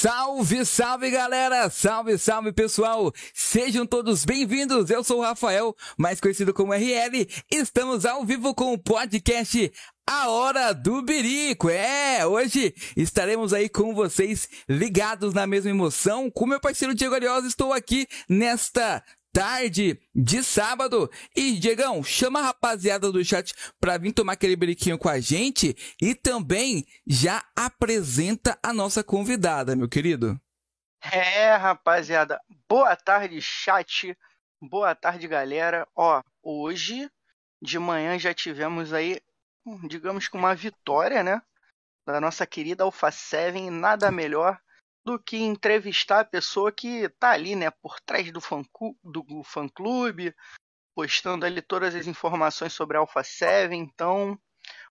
Salve, salve galera! Salve, salve pessoal! Sejam todos bem-vindos! Eu sou o Rafael, mais conhecido como RL. Estamos ao vivo com o podcast A Hora do Birico. É, hoje estaremos aí com vocês ligados na mesma emoção. Com meu parceiro Diego Ariosa, estou aqui nesta tarde de sábado. E, Diegão, chama a rapaziada do chat pra vir tomar aquele brinquinho com a gente e também já apresenta a nossa convidada, meu querido. É, rapaziada. Boa tarde, chat. Boa tarde, galera. Ó, hoje de manhã já tivemos aí, digamos que uma vitória, né? Da nossa querida Alpha 7. Nada melhor do que entrevistar a pessoa que tá ali, né, por trás do fã, do fã clube, postando ali todas as informações sobre a Alpha 7. Então,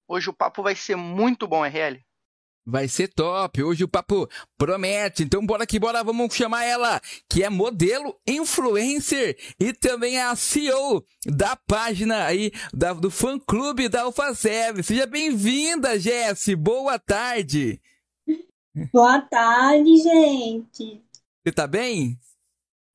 hoje o papo vai ser muito bom, RL. Vai ser top. Hoje o papo promete. Então bora que bora, vamos chamar ela, que é modelo, influencer e também é a CEO da página aí da, do fã clube da Alpha 7. Seja bem-vinda, Jess. Boa tarde. Boa tarde, gente. Você tá bem?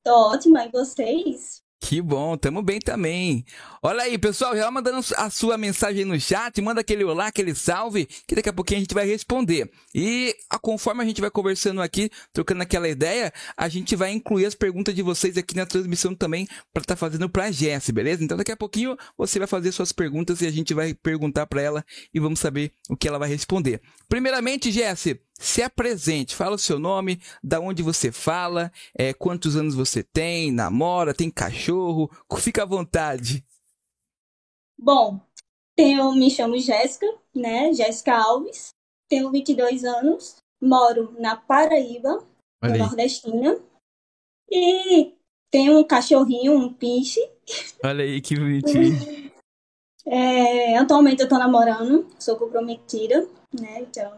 Tô ótima, e vocês? Que bom, tamo bem também. Olha aí, pessoal, já mandando a sua mensagem no chat, manda aquele olá, aquele salve, que daqui a pouquinho a gente vai responder. E conforme a gente vai conversando aqui, trocando aquela ideia, a gente vai incluir as perguntas de vocês aqui na transmissão também para estar tá fazendo pra Jess, beleza? Então daqui a pouquinho você vai fazer suas perguntas e a gente vai perguntar para ela e vamos saber o que ela vai responder. Primeiramente, Jess, se apresente, fala o seu nome, da onde você fala, é, quantos anos você tem, namora, tem cachorro, fica à vontade. Bom, eu me chamo Jéssica, né, Jéssica Alves, tenho 22 anos, moro na Paraíba, Olha nordestina, e tenho um cachorrinho, um pinche. Olha aí que bonitinho. É, atualmente eu tô namorando, sou comprometida, né, então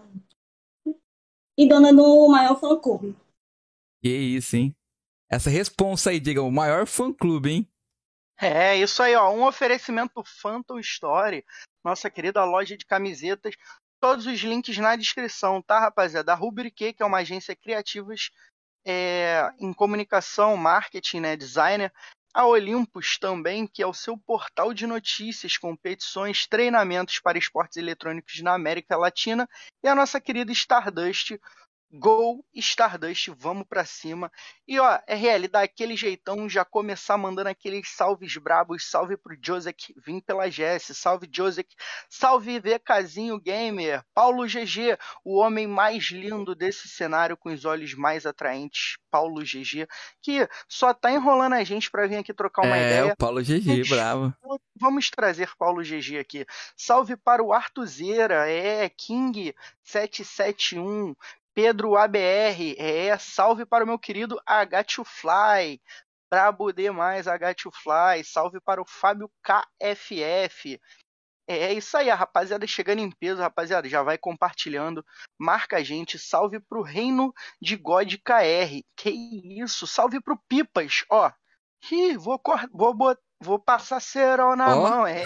e dona do maior fã-clube. Que isso, hein? Essa responsa aí, diga, o maior fã-clube, hein? É, isso aí, ó. Um oferecimento Phantom Story, nossa querida loja de camisetas. Todos os links na descrição, tá, rapaziada? A Rubrique, que é uma agência criativas é, em comunicação, marketing, né, designer. A Olympus também, que é o seu portal de notícias, competições, treinamentos para esportes eletrônicos na América Latina. E a nossa querida Stardust, Gol Stardust, vamos pra cima. E ó, RL, dá aquele jeitão, já começar mandando aqueles salves brabos. Salve pro Josek, vim pela GS. Salve Josek, salve VKzinho Gamer. Paulo GG, o homem mais lindo desse cenário com os olhos mais atraentes. Paulo GG, que só tá enrolando a gente pra vir aqui trocar uma é, ideia. É, o Paulo GG, bravo. Vamos trazer Paulo GG aqui. Salve para o Artuzeira, é King 771. Pedro ABR, é, salve para o meu querido H2Fly, brabo demais H2Fly, salve para o Fábio KFF. É, é isso aí, a rapaziada chegando em peso, rapaziada, já vai compartilhando, marca a gente, salve pro Reino de God KR, que isso, salve pro Pipas, ó, Ih, vou, vou, vou passar cerol na oh. mão, é,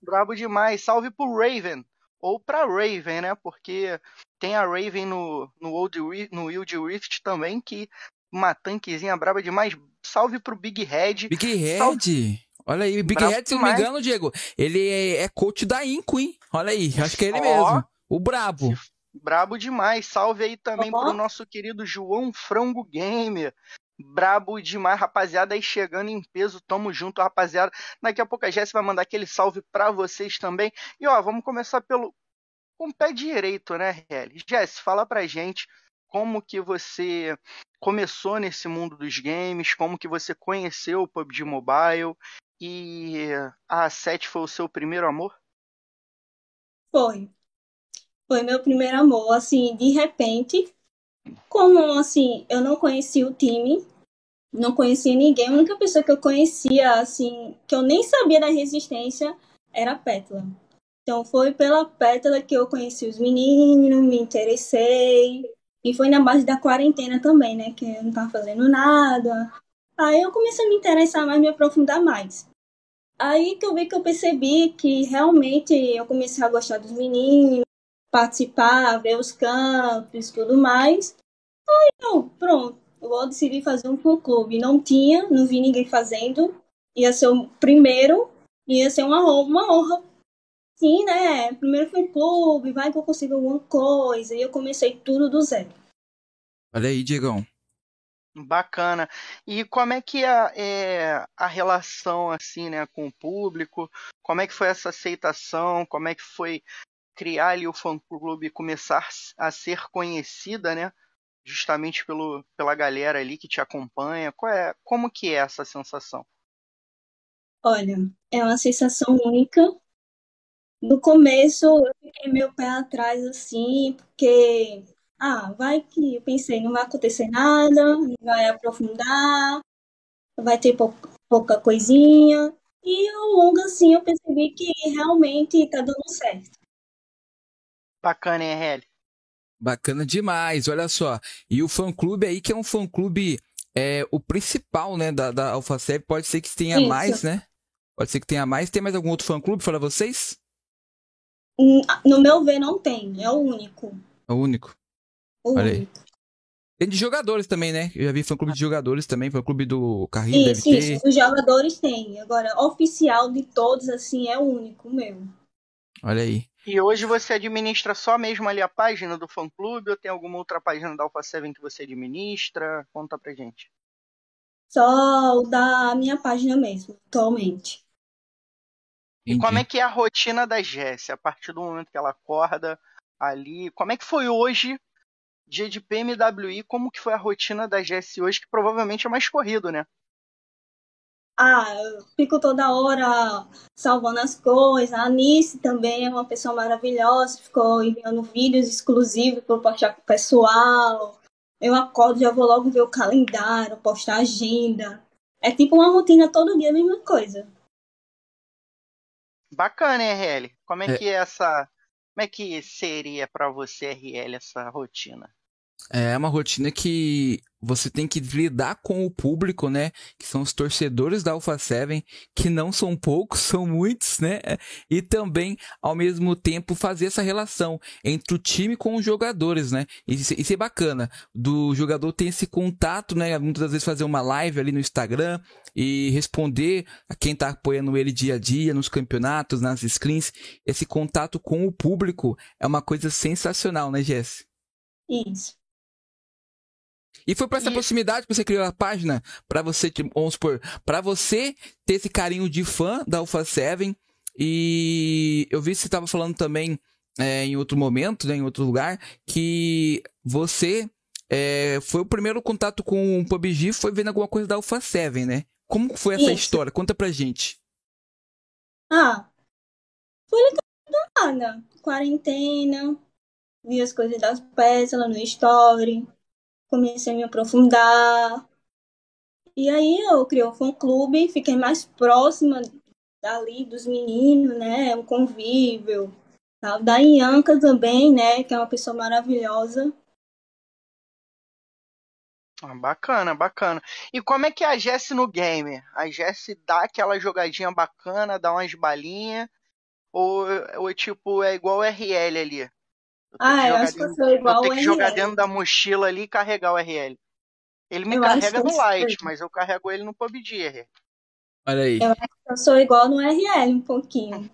brabo demais, salve pro Raven, ou pra Raven, né, porque tem a Raven no, no, Old, no Wild Rift também, que uma tanquezinha braba demais. Salve pro Big Head. Big Head? Salve. Olha aí, Big Head, se não me engano, Diego, ele é, é coach da Inco, hein? Olha aí, acho que é ele oh, mesmo. O brabo. Brabo demais. Salve aí também oh. pro nosso querido João Frango Gamer. Brabo demais, rapaziada. Aí chegando em peso, tamo junto, rapaziada. Daqui a pouco a Jéssica vai mandar aquele salve pra vocês também. E ó, vamos começar pelo com o pé direito, né, Helly? Jess, fala pra gente como que você começou nesse mundo dos games, como que você conheceu o PUBG Mobile e a 7 foi o seu primeiro amor? Foi. Foi meu primeiro amor, assim, de repente, como assim, eu não conhecia o time, não conhecia ninguém, a única pessoa que eu conhecia, assim, que eu nem sabia da resistência era a Pétala. Então foi pela Pétala que eu conheci os meninos, me interessei. E foi na base da quarentena também, né? Que eu não tava fazendo nada. Aí eu comecei a me interessar mais, me aprofundar mais. Aí que eu vi que eu percebi que realmente eu comecei a gostar dos meninos, participar, ver os campos, tudo mais. Aí eu, pronto, eu vou decidir fazer um fã-clube. Não tinha, não vi ninguém fazendo. Ia ser o primeiro, ia ser uma, uma honra. Sim, né? Primeiro fã-clube, vai que eu consigo alguma coisa. E eu comecei tudo do zero. Olha aí, Diegão. Bacana. E como é que é, é, a relação assim, né, com o público? Como é que foi essa aceitação? Como é que foi criar ali o fã-clube e começar a ser conhecida, né? Justamente pelo, pela galera ali que te acompanha. Qual é, como que é essa sensação? Olha, é uma sensação única. No começo eu fiquei meio pé atrás assim, porque ah, vai que eu pensei, não vai acontecer nada, não vai aprofundar, vai ter pouca, pouca coisinha. E ao longo assim eu percebi que realmente tá dando certo. Bacana, hein, RL? Bacana demais, olha só. E o fã-clube aí, que é um fã-clube, é, o principal, né, da, da AlphaSev, pode ser que tenha Isso. mais, né? Pode ser que tenha mais. Tem mais algum outro fã-clube para vocês? No meu ver, não tem. É o único. É o único. O Olha único. Aí. Tem de jogadores também, né? Eu já vi fã-clube de jogadores também, fã-clube do Carrinho, isso, deve isso. Os jogadores tem. Agora, oficial de todos, assim, é o único, meu. Olha aí. E hoje você administra só mesmo ali a página do fã clube ou tem alguma outra página da Alpha 7 que você administra? Conta pra gente. Só o da minha página mesmo, atualmente. E como é que é a rotina da Jessie? A partir do momento que ela acorda ali, como é que foi hoje, dia de PMWI, como que foi a rotina da Jessie hoje, que provavelmente é mais corrido, né? ah, eu fico toda hora salvando as coisas. A Anice também é uma pessoa maravilhosa, ficou enviando vídeos exclusivos para postar com o pessoal. Eu acordo, já vou logo ver o calendário, postar a agenda. É tipo uma rotina todo dia, a mesma coisa. Bacana, hein, RL? Como é, é. que é essa. Como é que seria para você, RL, essa rotina? É uma rotina que você tem que lidar com o público, né? Que são os torcedores da Alpha 7, que não são poucos, são muitos, né? E também, ao mesmo tempo, fazer essa relação entre o time com os jogadores, né? Isso, é bacana. Do jogador ter esse contato, né? Muitas das vezes fazer uma live ali no Instagram e responder a quem tá apoiando ele dia a dia, nos campeonatos, nas screens. Esse contato com o público é uma coisa sensacional, né, Jess? Isso. E foi para essa e... proximidade que você criou a página para você, vamos supor, para você ter esse carinho de fã da Alpha 7. E eu vi que você estava falando também é, em outro momento, né, em outro lugar, que você é, foi o primeiro contato com o PUBG, foi vendo alguma coisa da Alpha 7, né? Como foi essa Isso. história? Conta pra gente. Ah, foi ligado quarentena, vi as coisas das peças lá no Story, comecei a me aprofundar. E aí eu criei um fã-clube, fiquei mais próxima dali dos meninos, né? Um convívio. Tal. Da Ianca também, né? Que é uma pessoa maravilhosa. Ah, bacana, bacana. E como é que é a Jess no game? A Jess dá aquela jogadinha bacana, dá umas balinhas? Ou, ou tipo, é igual o RL ali? Ah, eu acho que eu sou igual eu tenho que jogar dentro da mochila ali e carregar o RL. Ele me eu carrega no Light, mas eu carrego ele no PUBG. Olha aí. Eu acho que eu sou igual no RL um pouquinho.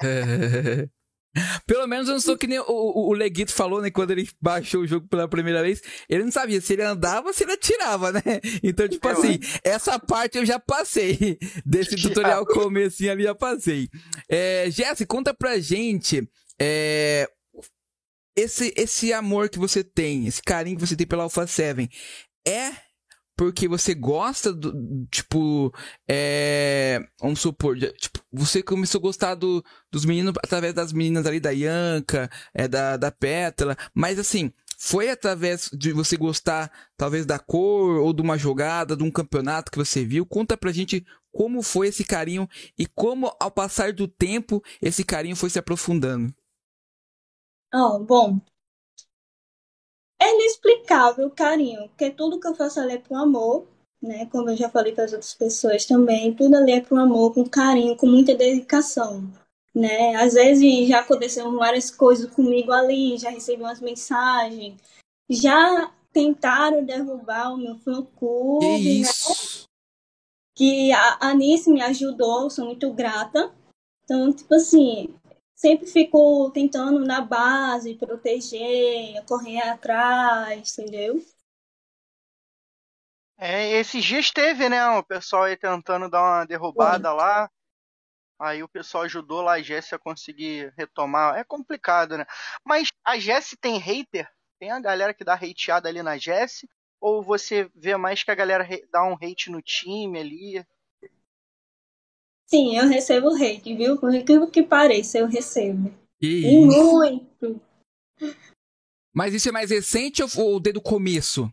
Pelo menos eu não sou que nem o, o, o, Leguito falou, né? Quando ele baixou o jogo pela primeira vez, ele não sabia se ele andava ou se ele atirava, né? Então, tipo eu assim, essa parte eu já passei. Desse tutorial comecinho ali, já passei. É, Jesse, conta pra gente é, esse, esse amor que você tem, esse carinho que você tem pela Alpha 7, é porque você gosta do, tipo, é, vamos supor, tipo, você começou a gostar do, dos meninos através das meninas ali da Yanka, é, da, da Pétala, mas assim, foi através de você gostar, talvez, da cor, ou de uma jogada, de um campeonato que você viu? Conta pra gente como foi esse carinho e como, ao passar do tempo, esse carinho foi se aprofundando. Oh, bom. É inexplicável o carinho, porque tudo que eu faço ali é por amor, né? Como eu já falei para as outras pessoas também, tudo ali é por amor, com carinho, com muita dedicação, né? Às vezes já aconteceram várias coisas comigo ali, já recebi umas mensagens, já tentaram derrubar o meu fã-clube, Que né? Que a a Anice me ajudou, sou muito grata. Então, tipo assim, sempre fico tentando na base, proteger, correr atrás, entendeu? É, esses dias teve, né? O pessoal aí tentando dar uma derrubada lá. Aí o pessoal ajudou lá a Jessie a conseguir retomar. É complicado, né? Mas a Jessie tem hater? Tem a galera que dá hateada ali na Jessie? Ou você vê mais que a galera dá um hate no time ali? Sim, eu recebo hate, viu? Por incrível que pareça, eu recebo. Que E muito. Mas isso é mais recente ou, desde o começo?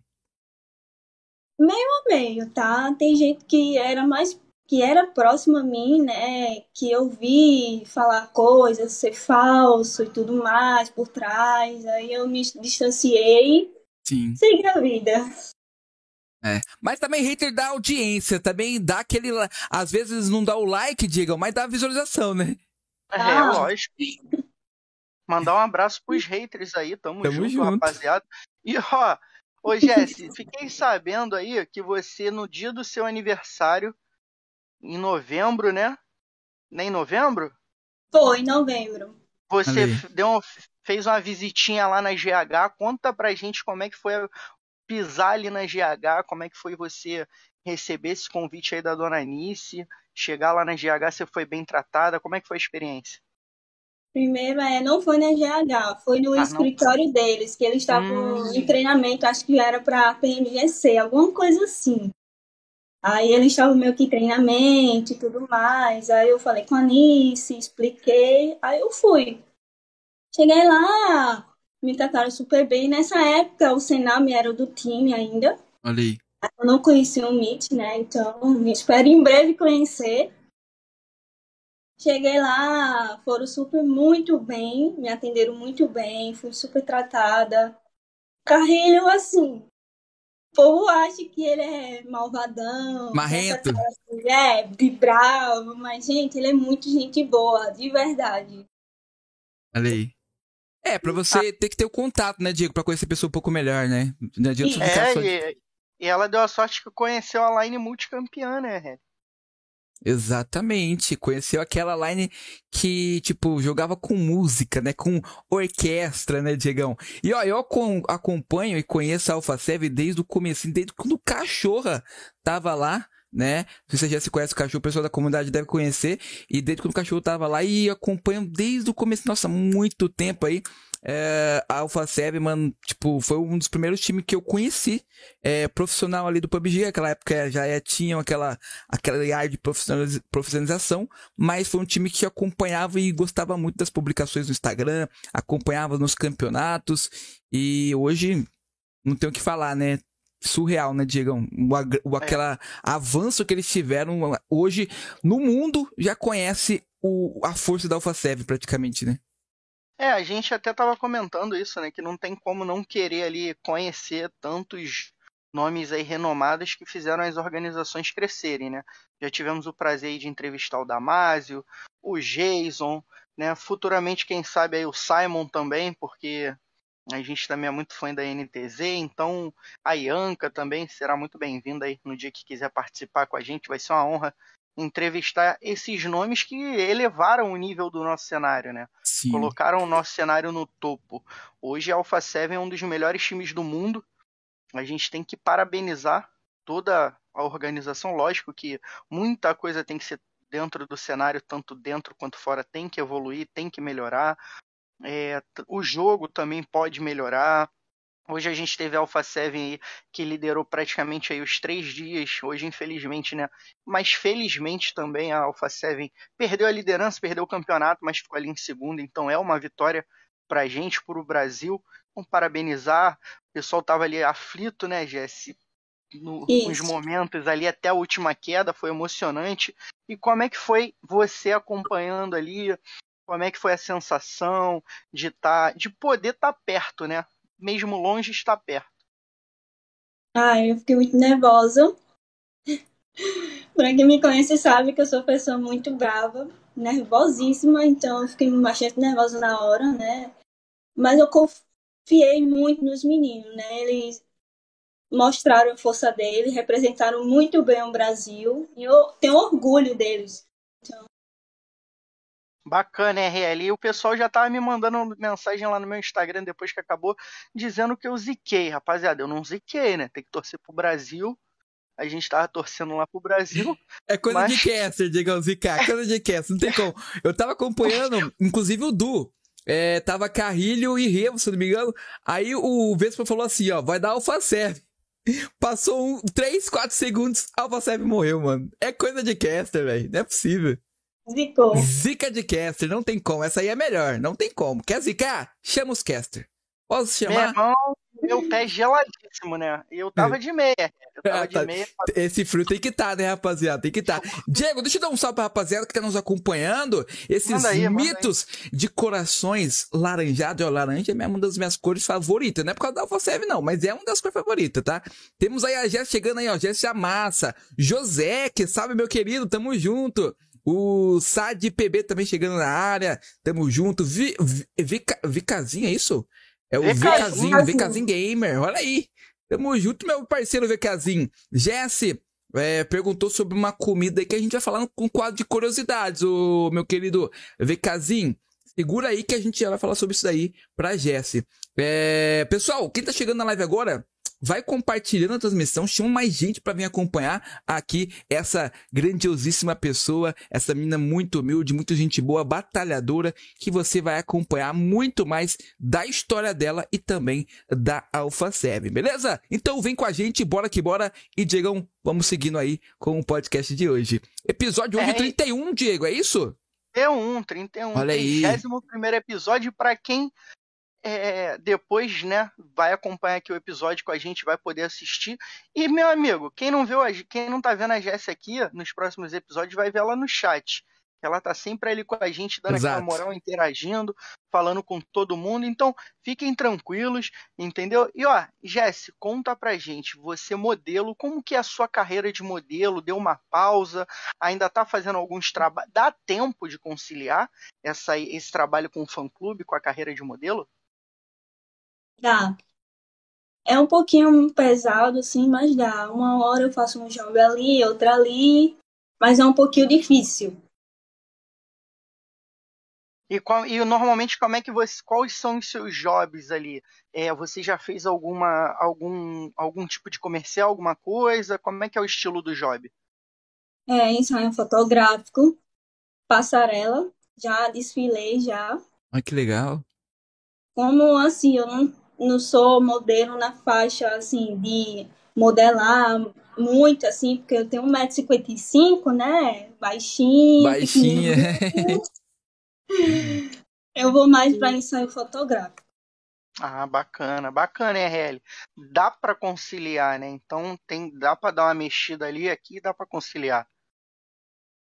meio, tá? Tem gente que era mais que era próximo a mim, né? Que eu vi falar coisas, ser falso e tudo mais por trás. Aí eu me distanciei, Sim. segui a vida. É. Mas também hater da audiência, também dá aquele. Às vezes não dá o like, Diego, mas dá a visualização, né? É, Ah. lógico. Mandar um abraço pros haters aí, tamo, Tamo junto, junto. rapaziada. E ó, ô Jesse, fiquei sabendo aí que você, no dia do seu aniversário, em novembro, né? Nem novembro? Foi em novembro. Você deu um- fez uma visitinha lá na GH. Conta pra gente como é que foi a- pisar ali na GH, como é que foi você receber esse convite aí da dona Anice, chegar lá na GH, você foi bem tratada, como é que foi a experiência? Primeiro, é, não foi na GH, foi no Ah, não? escritório deles, que eles estavam Hum. em treinamento, acho que era para PMGC, alguma coisa assim. Aí eles estavam meio que em treinamento e tudo mais. Aí eu falei com a Anice, expliquei, aí eu fui. Cheguei lá, me trataram super bem. Nessa época, o Senami era do time ainda. Olha aí. Eu não conhecia o Meet, né? Então, espero em breve conhecer. Cheguei lá, foram super muito bem, me atenderam muito bem, fui super tratada. Carrilho, assim, o povo acha que ele é malvadão, Marrento. assim, é, de bravo, mas, gente, ele é muito gente boa, de verdade. Olha aí. É, pra você ter que ter o contato, né, Diego? Pra conhecer a pessoa um pouco melhor, né? Não adianta você ficar É, só e, e ela deu a sorte que conheceu a line multicampeã, né, Red? Exatamente. Conheceu aquela line que, tipo, jogava com música, né? Com orquestra, né, Diegão? E ó, eu acom- acompanho e conheço a Alpha 7 desde o começo, desde quando o Cachorra tava lá, né? Se você já se conhece o Cachorro, o pessoal da comunidade deve conhecer. E desde quando o Cachorro tava lá e eu acompanho desde o começo, nossa, muito tempo aí. É, a Alpha 7, mano, tipo, foi um dos primeiros times que eu conheci é, profissional ali do PUBG. Aquela época já é, tinham aquela aquela ar de profissionaliz- profissionalização, mas foi um time que acompanhava e gostava muito das publicações no Instagram, acompanhava nos campeonatos e hoje não tem o que falar, né? Surreal, né, Diegão? O, o aquela avanço que eles tiveram hoje no mundo já conhece o, a força da Alpha 7 praticamente, né? É, a gente até tava comentando isso, né? Que não tem como não querer ali conhecer tantos nomes aí renomados que fizeram as organizações crescerem, né? Já tivemos o prazer aí de entrevistar o Damásio, o Jason, né? Futuramente, quem sabe aí o Simon também, porque a gente também é muito fã da NTZ, então a Ianca também será muito bem-vinda aí no dia que quiser participar com a gente, vai ser uma honra entrevistar esses nomes que elevaram o nível do nosso cenário, né? Sim. colocaram o nosso cenário no topo. Hoje a Alpha 7 é um dos melhores times do mundo. A gente tem que parabenizar toda a organização. Lógico que muita coisa tem que ser dentro do cenário, tanto dentro quanto fora, tem que evoluir, tem que melhorar. É, o jogo também pode melhorar. Hoje a gente teve a Alpha 7 aí, que liderou praticamente aí os três dias. Hoje, infelizmente, né? Mas felizmente também a Alpha 7 perdeu a liderança, perdeu o campeonato, mas ficou ali em segundo. Então é uma vitória pra gente, pro Brasil. Vamos parabenizar. O pessoal tava ali aflito, né, Jesse? No, nos momentos ali até a última queda, foi emocionante. E como é que foi você acompanhando ali? Como é que foi a sensação de tá, de poder estar perto, né? Mesmo longe, estar perto. Ai, eu fiquei muito nervosa. Pra quem me conhece sabe que eu sou uma pessoa muito brava, nervosíssima, então eu fiquei bastante nervosa na hora, né? Mas eu confiei muito nos meninos, né? Eles mostraram a força deles, representaram muito bem o Brasil e eu tenho orgulho deles. Então... Bacana, RL. E o pessoal já tava me mandando mensagem lá no meu Instagram depois que acabou, dizendo que eu ziquei. Rapaziada, eu não ziquei, né? Tem que torcer pro Brasil. A gente tava torcendo lá pro Brasil. É coisa mas... de caster, Diegão, zicar. Coisa de caster, não tem como. Eu tava acompanhando, inclusive o Du. É, tava Carrilho e Revo, se não me engano. Aí o Vespa falou assim, ó, vai dar Alpha Serve. Passou um, 3, 4 segundos, Alpha Serve morreu, mano. É coisa de caster, velho. Não é possível. Zicou. Zica de caster, não tem como. Essa aí é melhor, não tem como. Quer zicar? Chama os caster. Posso chamar? Meu irmão, meu pé geladíssimo, né? E eu tava de meia. Eu tava ah, tá. de meia. Esse frio tem que estar, tá, né, rapaziada? Tem que estar. Tá. Diego, deixa eu dar um salve pra rapaziada que tá nos acompanhando. Esses aí, mitos de corações laranjados. Ó, laranja é uma das minhas cores favoritas. Não é por causa da Alfa não, mas é uma das cores favoritas, tá? Temos aí a Jess chegando aí, ó. Jess Amassa. José, que sabe, meu querido, tamo junto. O Sad PB também chegando na área. Tamo junto. Vi, vi, Vicazinho, é isso? É o VKzinho, VKzinho Gamer. Olha aí. Tamo junto, meu parceiro VKzinho. Jesse é, perguntou sobre uma comida aí que a gente vai falar com um quadro de curiosidades, o meu querido VKzinho. Segura aí que a gente já vai falar sobre isso daí pra Jesse. É, pessoal, quem tá chegando na live agora, vai compartilhando a transmissão, chama mais gente para vir acompanhar aqui essa grandiosíssima pessoa, essa menina muito humilde, muito gente boa, batalhadora, que você vai acompanhar muito mais da história dela e também da Alpha 7, beleza? Então vem com a gente, bora que bora e Diegão, vamos seguindo aí com o podcast de hoje. Episódio é, 31, Diego, é isso? 31, 31. Olha aí. 31 primeiro episódio para quem é, depois, né, vai acompanhar aqui o episódio com a gente, vai poder assistir. E, meu amigo, quem não viu, quem não tá vendo a Jéssica aqui, nos próximos episódios, vai ver ela no chat. Ela tá sempre ali com a gente, dando Exato. aquela moral, interagindo, falando com todo mundo. Então, fiquem tranquilos, entendeu? E ó, Jesse, conta pra gente, você modelo, como que é a sua carreira de modelo? Deu uma pausa? Ainda tá fazendo alguns trabalhos? Dá tempo de conciliar essa, esse trabalho com o fã-clube, com a carreira de modelo? Dá. É um pouquinho pesado, sim, mas dá. Uma hora eu faço um job ali, outra ali, mas é um pouquinho difícil. E, qual, e normalmente como é que você, quais são os seus jobs ali? É, você já fez alguma algum algum tipo de comercial, alguma coisa? Como é que é o estilo do job? É, ensaio fotográfico, passarela, já desfilei já. Ah, que legal. Como assim, eu não não sou modelo na faixa, assim, de modelar muito, assim, porque eu tenho 1,55m, né? Baixinha. Baixinha. eu vou mais para ensaio fotográfico. Ah, bacana, bacana, RL. Dá para conciliar, né? Então tem, dá para dar uma mexida ali, aqui dá para conciliar.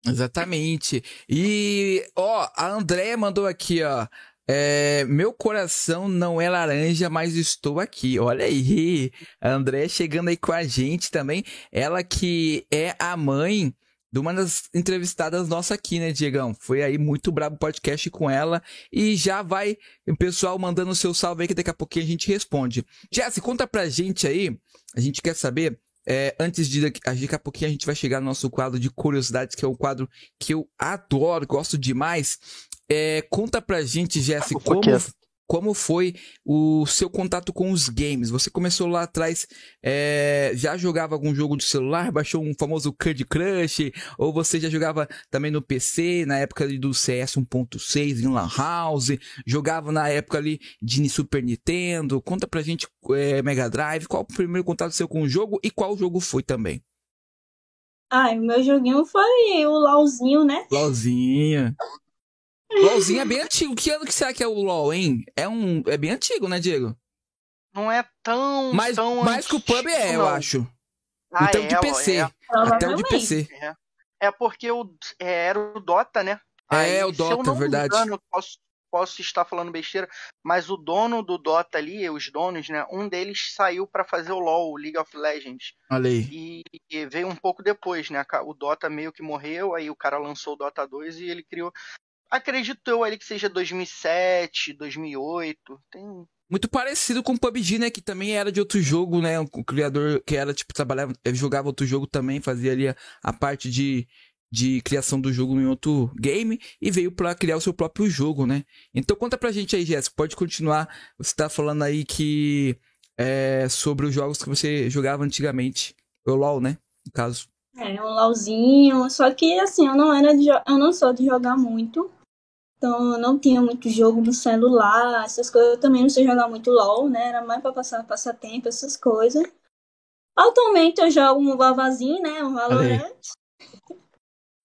Exatamente. E, ó, a Andréia mandou aqui, ó. É, meu coração não é laranja, mas estou aqui. Olha aí, André chegando aí com a gente também. Ela que é a mãe de uma das entrevistadas nossa aqui, né, Diegão? Foi aí muito brabo podcast com ela. E já vai o pessoal mandando o seu salve aí que daqui a pouquinho a gente responde. Jesse, conta pra gente aí. A gente quer saber é, antes de daqui a pouquinho a gente vai chegar no nosso quadro de curiosidades, que é um quadro que eu adoro, gosto demais. É, conta pra gente, Jesse, como, como foi o seu contato com os games? Você começou lá atrás, é, já jogava algum jogo de celular, baixou um famoso Candy Crush, ou você já jogava também no PC, na época do CS 1.6 em Lan House, jogava na época ali de Super Nintendo? Conta pra gente, é, Mega Drive, qual o primeiro contato seu com o jogo e qual jogo foi também? Ai, o meu joguinho foi o LOLzinho, né? LOLzinho. LOLzinho é bem antigo. Que ano que será que é o LOL, hein? É, um, é bem antigo, né, Diego? Não é tão. Mais, tão mais que o PUB é, não. eu acho. Ah, então é, de PC. É. Até o de PC. É, é porque o, é, era o Dota, né? Aí, é, o Dota, verdade. Engano, posso, posso estar falando besteira, mas o dono do Dota ali, os donos, né? Um deles saiu para fazer o LoL, o League of Legends. Olha aí. E, e, veio um pouco depois, né? O Dota meio que morreu, aí o cara lançou o Dota 2 e ele criou acredito eu ali que seja 2007, 2008. Tem Muito parecido com o PUBG, né? Que também era de outro jogo, né? O criador que era, tipo, trabalhava, jogava outro jogo também, fazia ali a, a parte de, de criação do jogo em outro game e veio para criar o seu próprio jogo, né? Então conta pra gente aí, Jéssica, pode continuar. Você tá falando aí que é sobre os jogos que você jogava antigamente. O LoL, né? No caso. É, um LOLzinho. Só que assim, eu não era de, eu não sou de jogar muito. Então, não tinha muito jogo no celular, essas coisas. Eu também não sei jogar muito LOL, né? Era mais pra passar passatempo, essas coisas. Atualmente eu jogo um Vavazinho, né? Um Valorant.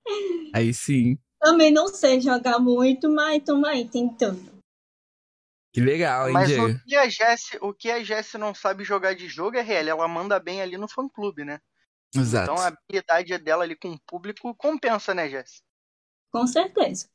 Aí. aí sim. Também não sei jogar muito, mas tamo aí tentando. Que legal, hein, Mas Diego? o que a Jessie, o que a Jessie não sabe jogar de jogo é real, ela manda bem ali no fã clube, né? Exato. Então a habilidade dela ali com o público compensa, né, Jessie? Com certeza.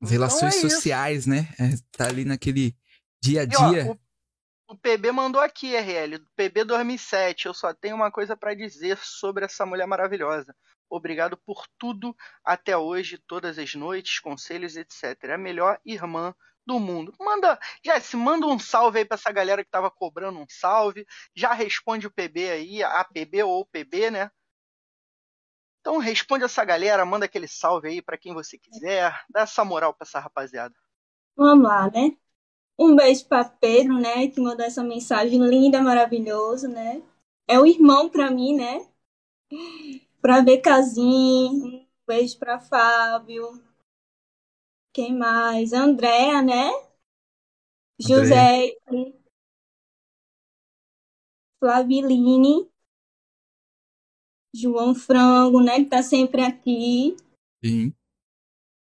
As relações Então é isso. sociais, né? É, tá ali naquele dia a E, ó, dia. o, o PB mandou aqui, RL, PB 2007. Eu só tenho uma coisa pra dizer sobre essa mulher maravilhosa. Obrigado por tudo até hoje, todas as noites, conselhos, etc. É a melhor irmã do mundo. Manda, Jess, manda um salve aí pra essa galera que tava cobrando um salve. Já responde o PB aí, a PB ou o PB, né? Então responde essa galera, manda aquele salve aí pra quem você quiser. Dá essa moral pra essa rapaziada. Vamos lá, né? Um beijo para Pedro, né? Que mandou essa mensagem linda, maravilhosa, né? É o irmão para mim, né? Para Becazinho, um beijo para Fábio. Quem mais? Andréa, né? José. Flaviline. João Frango, né? Que tá sempre aqui. Sim.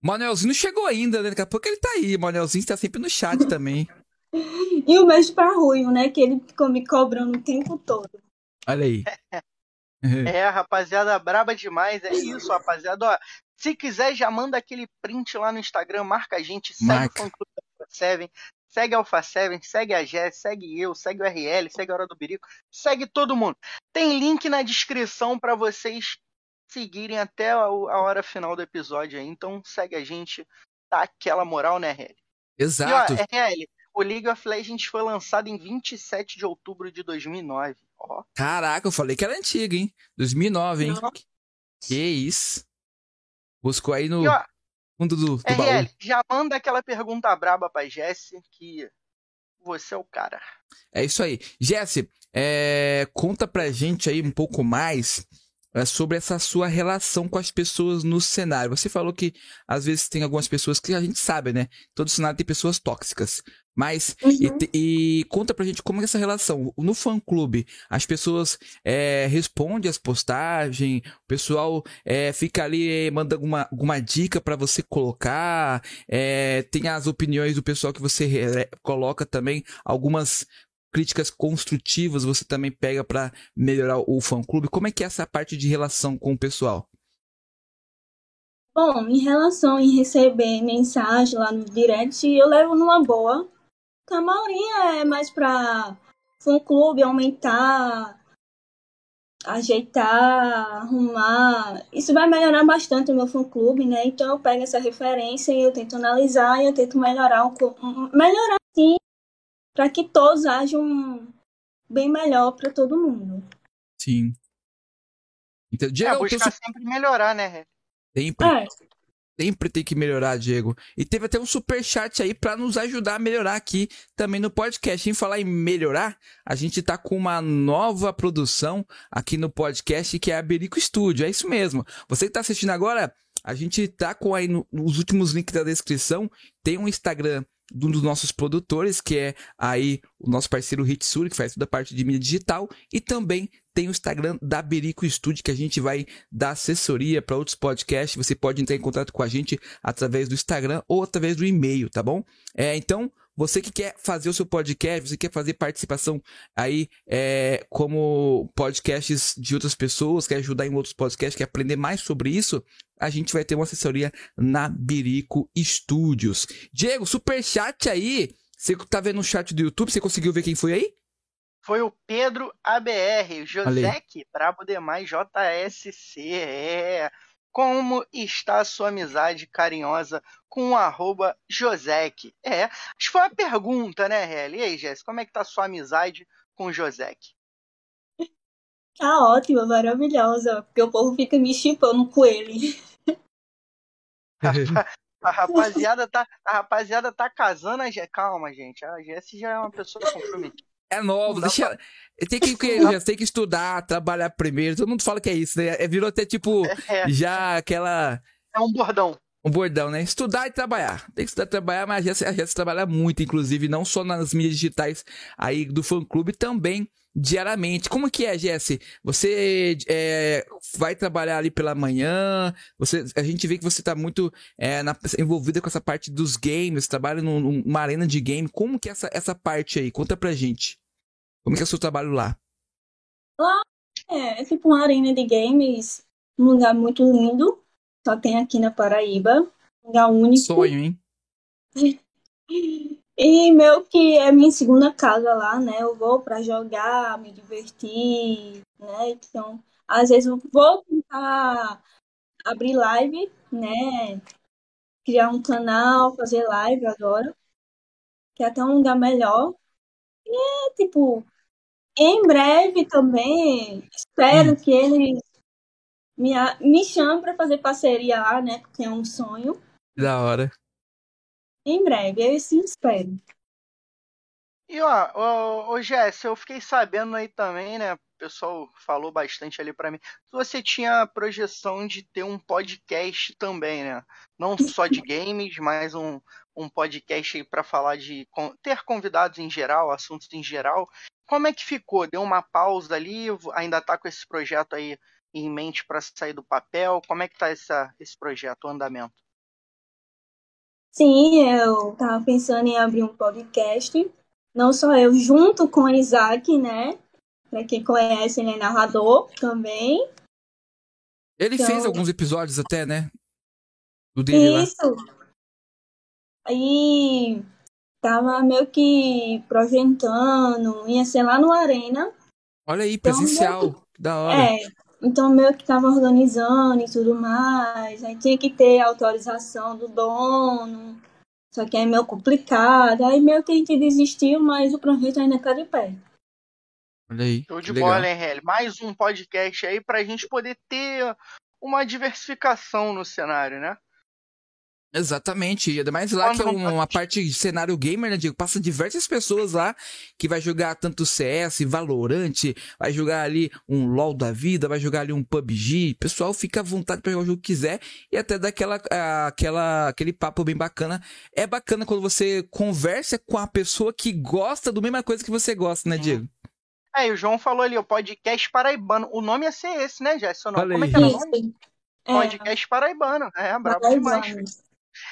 Manuelzinho não chegou ainda, né? Daqui a pouco ele tá aí. Manuelzinho tá sempre no chat também. E beijo para Ruivo, né? Que ele ficou me cobrando o tempo todo. Olha aí. É, rapaziada, braba demais. É isso, rapaziada. Ó, se quiser, já manda aquele print lá no Instagram, marca a gente, segue Marca. o fã clube da 7, segue a Alpha 7, segue a Jess, segue eu, segue o RL, segue a Hora do Birico, segue todo mundo. Tem link na descrição para vocês seguirem até a, hora final do episódio aí. Então segue a gente, dá aquela moral, né, RL? Exato. E ó, RL, o League of Legends foi lançado em 27 de outubro de 2009. Ó, Caraca, eu falei que era antigo, hein? 2009, hein? Não. Que isso. Buscou aí no E ó, fundo do, do. RL, já manda aquela pergunta braba pra Jesse que você é o cara. É isso aí. Jesse, é, conta pra gente aí um pouco mais é, sobre essa sua relação com as pessoas no cenário. Você falou que às vezes tem algumas pessoas que a gente sabe, né? Todo cenário tem pessoas tóxicas. Mas, e, Uhum. te- e conta pra gente como é essa relação. No fã-clube, as pessoas é, respondem as postagens, o pessoal é, fica ali, eh, manda alguma, alguma dica pra você colocar, é, tem as opiniões do pessoal que você re- coloca também, algumas críticas construtivas você também pega pra melhorar o fã-clube. Como é que é essa parte de relação com o pessoal? Bom, em relação em receber mensagem lá no direct, eu levo numa boa. A maioria é mais pra fã clube aumentar, ajeitar, arrumar. Isso vai melhorar bastante o meu fã clube, né? Então eu pego essa referência e eu tento analisar e eu tento melhorar um, um- melhorar sim, para que todos hajam bem melhor para todo mundo. Sim. Então, É, Diego, teu buscar sempre melhorar, né? Sempre, É, sempre tem que melhorar, Diego. E teve até um super chat aí pra nos ajudar a melhorar aqui também no podcast. Em falar em melhorar, a gente tá com uma nova produção aqui no podcast que é a Berico Studio. É isso mesmo. Você que tá assistindo agora, a gente tá com aí no- nos últimos links da descrição, tem um Instagram de um dos nossos produtores, que é aí o nosso parceiro Hitsuri, que faz toda a parte de mídia digital, e também tem o Instagram da Berico Studio, que a gente vai dar assessoria para outros podcasts. Você pode entrar em contato com a gente através do Instagram ou através do e-mail, tá bom? É, então, você que quer fazer o seu podcast, você quer fazer participação aí é, como podcasts de outras pessoas, quer ajudar em outros podcasts, quer aprender mais sobre isso, a gente vai ter uma assessoria na Birico Studios. Diego, super chat aí. Você tá vendo no chat do YouTube? Você conseguiu ver quem foi aí? Foi o Pedro ABR, José, brabo demais, JSC, é. como está a sua amizade carinhosa com o arroba Josec? É, acho que foi uma pergunta, né, Heli? E aí, Jéssica, como é que tá a sua amizade com o Josec? Tá ótima, maravilhosa, porque o povo fica me chipando com ele. A rapaziada tá, a rapaziada tá casando. A... Calma, gente. A Jessie já é uma pessoa comprometida. É novo, deixa. Pra... Tem que, tem que estudar, trabalhar primeiro. Todo mundo fala que é isso, né? É, virou até tipo é. já aquela. É um bordão. Um bordão, né? Estudar e trabalhar. Tem que estudar e trabalhar, mas a Jéssica, Jéssica trabalha muito, inclusive, não só nas mídias digitais aí do fã clube, também diariamente. Como que é, Jesse? Você é, vai trabalhar ali pela manhã? Você, a gente vê que você está muito é, na, envolvida com essa parte dos games, trabalha num, numa arena de game. Como que é essa, essa parte aí? Conta pra gente. Como que é o seu trabalho lá? Lá é, é tipo uma arena de games, um lugar muito lindo. Só tem aqui na Paraíba. Um lugar único. Sonho, hein? E meio que é minha segunda casa lá, né? Eu vou para jogar, me divertir, né? Então, às vezes eu vou tentar abrir live, né? Criar um canal, fazer live agora, que é até um lugar melhor. E, tipo, em breve também, espero que eles me, me chamem para fazer parceria lá, né? Porque é um sonho. Da hora. Em breve, eu sim espero. E ó, ô, ô Jess, eu fiquei sabendo aí também, né? O pessoal falou bastante ali para mim. Você tinha a projeção de ter um podcast também, né? Não só de games, mas um, um podcast aí para falar de ter convidados em geral, assuntos em geral. Como é que ficou? Deu uma pausa ali? Ainda tá com esse projeto aí em mente para sair do papel? Como é que tá essa, esse projeto, o andamento? Sim, eu estava pensando em abrir um podcast, não só eu, junto com o Isaac, né? Para quem conhece, ele é narrador também. Ele então, fez alguns episódios até, né? Do dele isso. lá. Aí tava meio que projetando, ia ser lá no Arena. Olha aí, então, presencial, então, que, da hora. É, então, meio que tava organizando e tudo mais. Aí tinha que ter autorização do dono. Só que é meio complicado. Aí meio que a gente desistiu, mas o projeto ainda tá de pé. Olha aí. Show de bola, hein, Heli? Mais um podcast aí pra gente poder ter uma diversificação no cenário, né? Exatamente, ainda mais lá que é uma parte de cenário gamer, né, Diego? Passa diversas pessoas lá que vai jogar tanto CS, Valorant, vai jogar ali um LoL da vida, vai jogar ali um PUBG. O pessoal fica à vontade para jogar o jogo que quiser e até dar aquela, aquela, aquele papo bem bacana. É bacana quando você conversa com a pessoa que gosta do mesma coisa que você gosta, né, Diego? É, e o João falou ali, o podcast paraibano. O nome ia ser esse, né, Jéssica? Como é que é o nome? É. Podcast paraibano. É, brabo demais.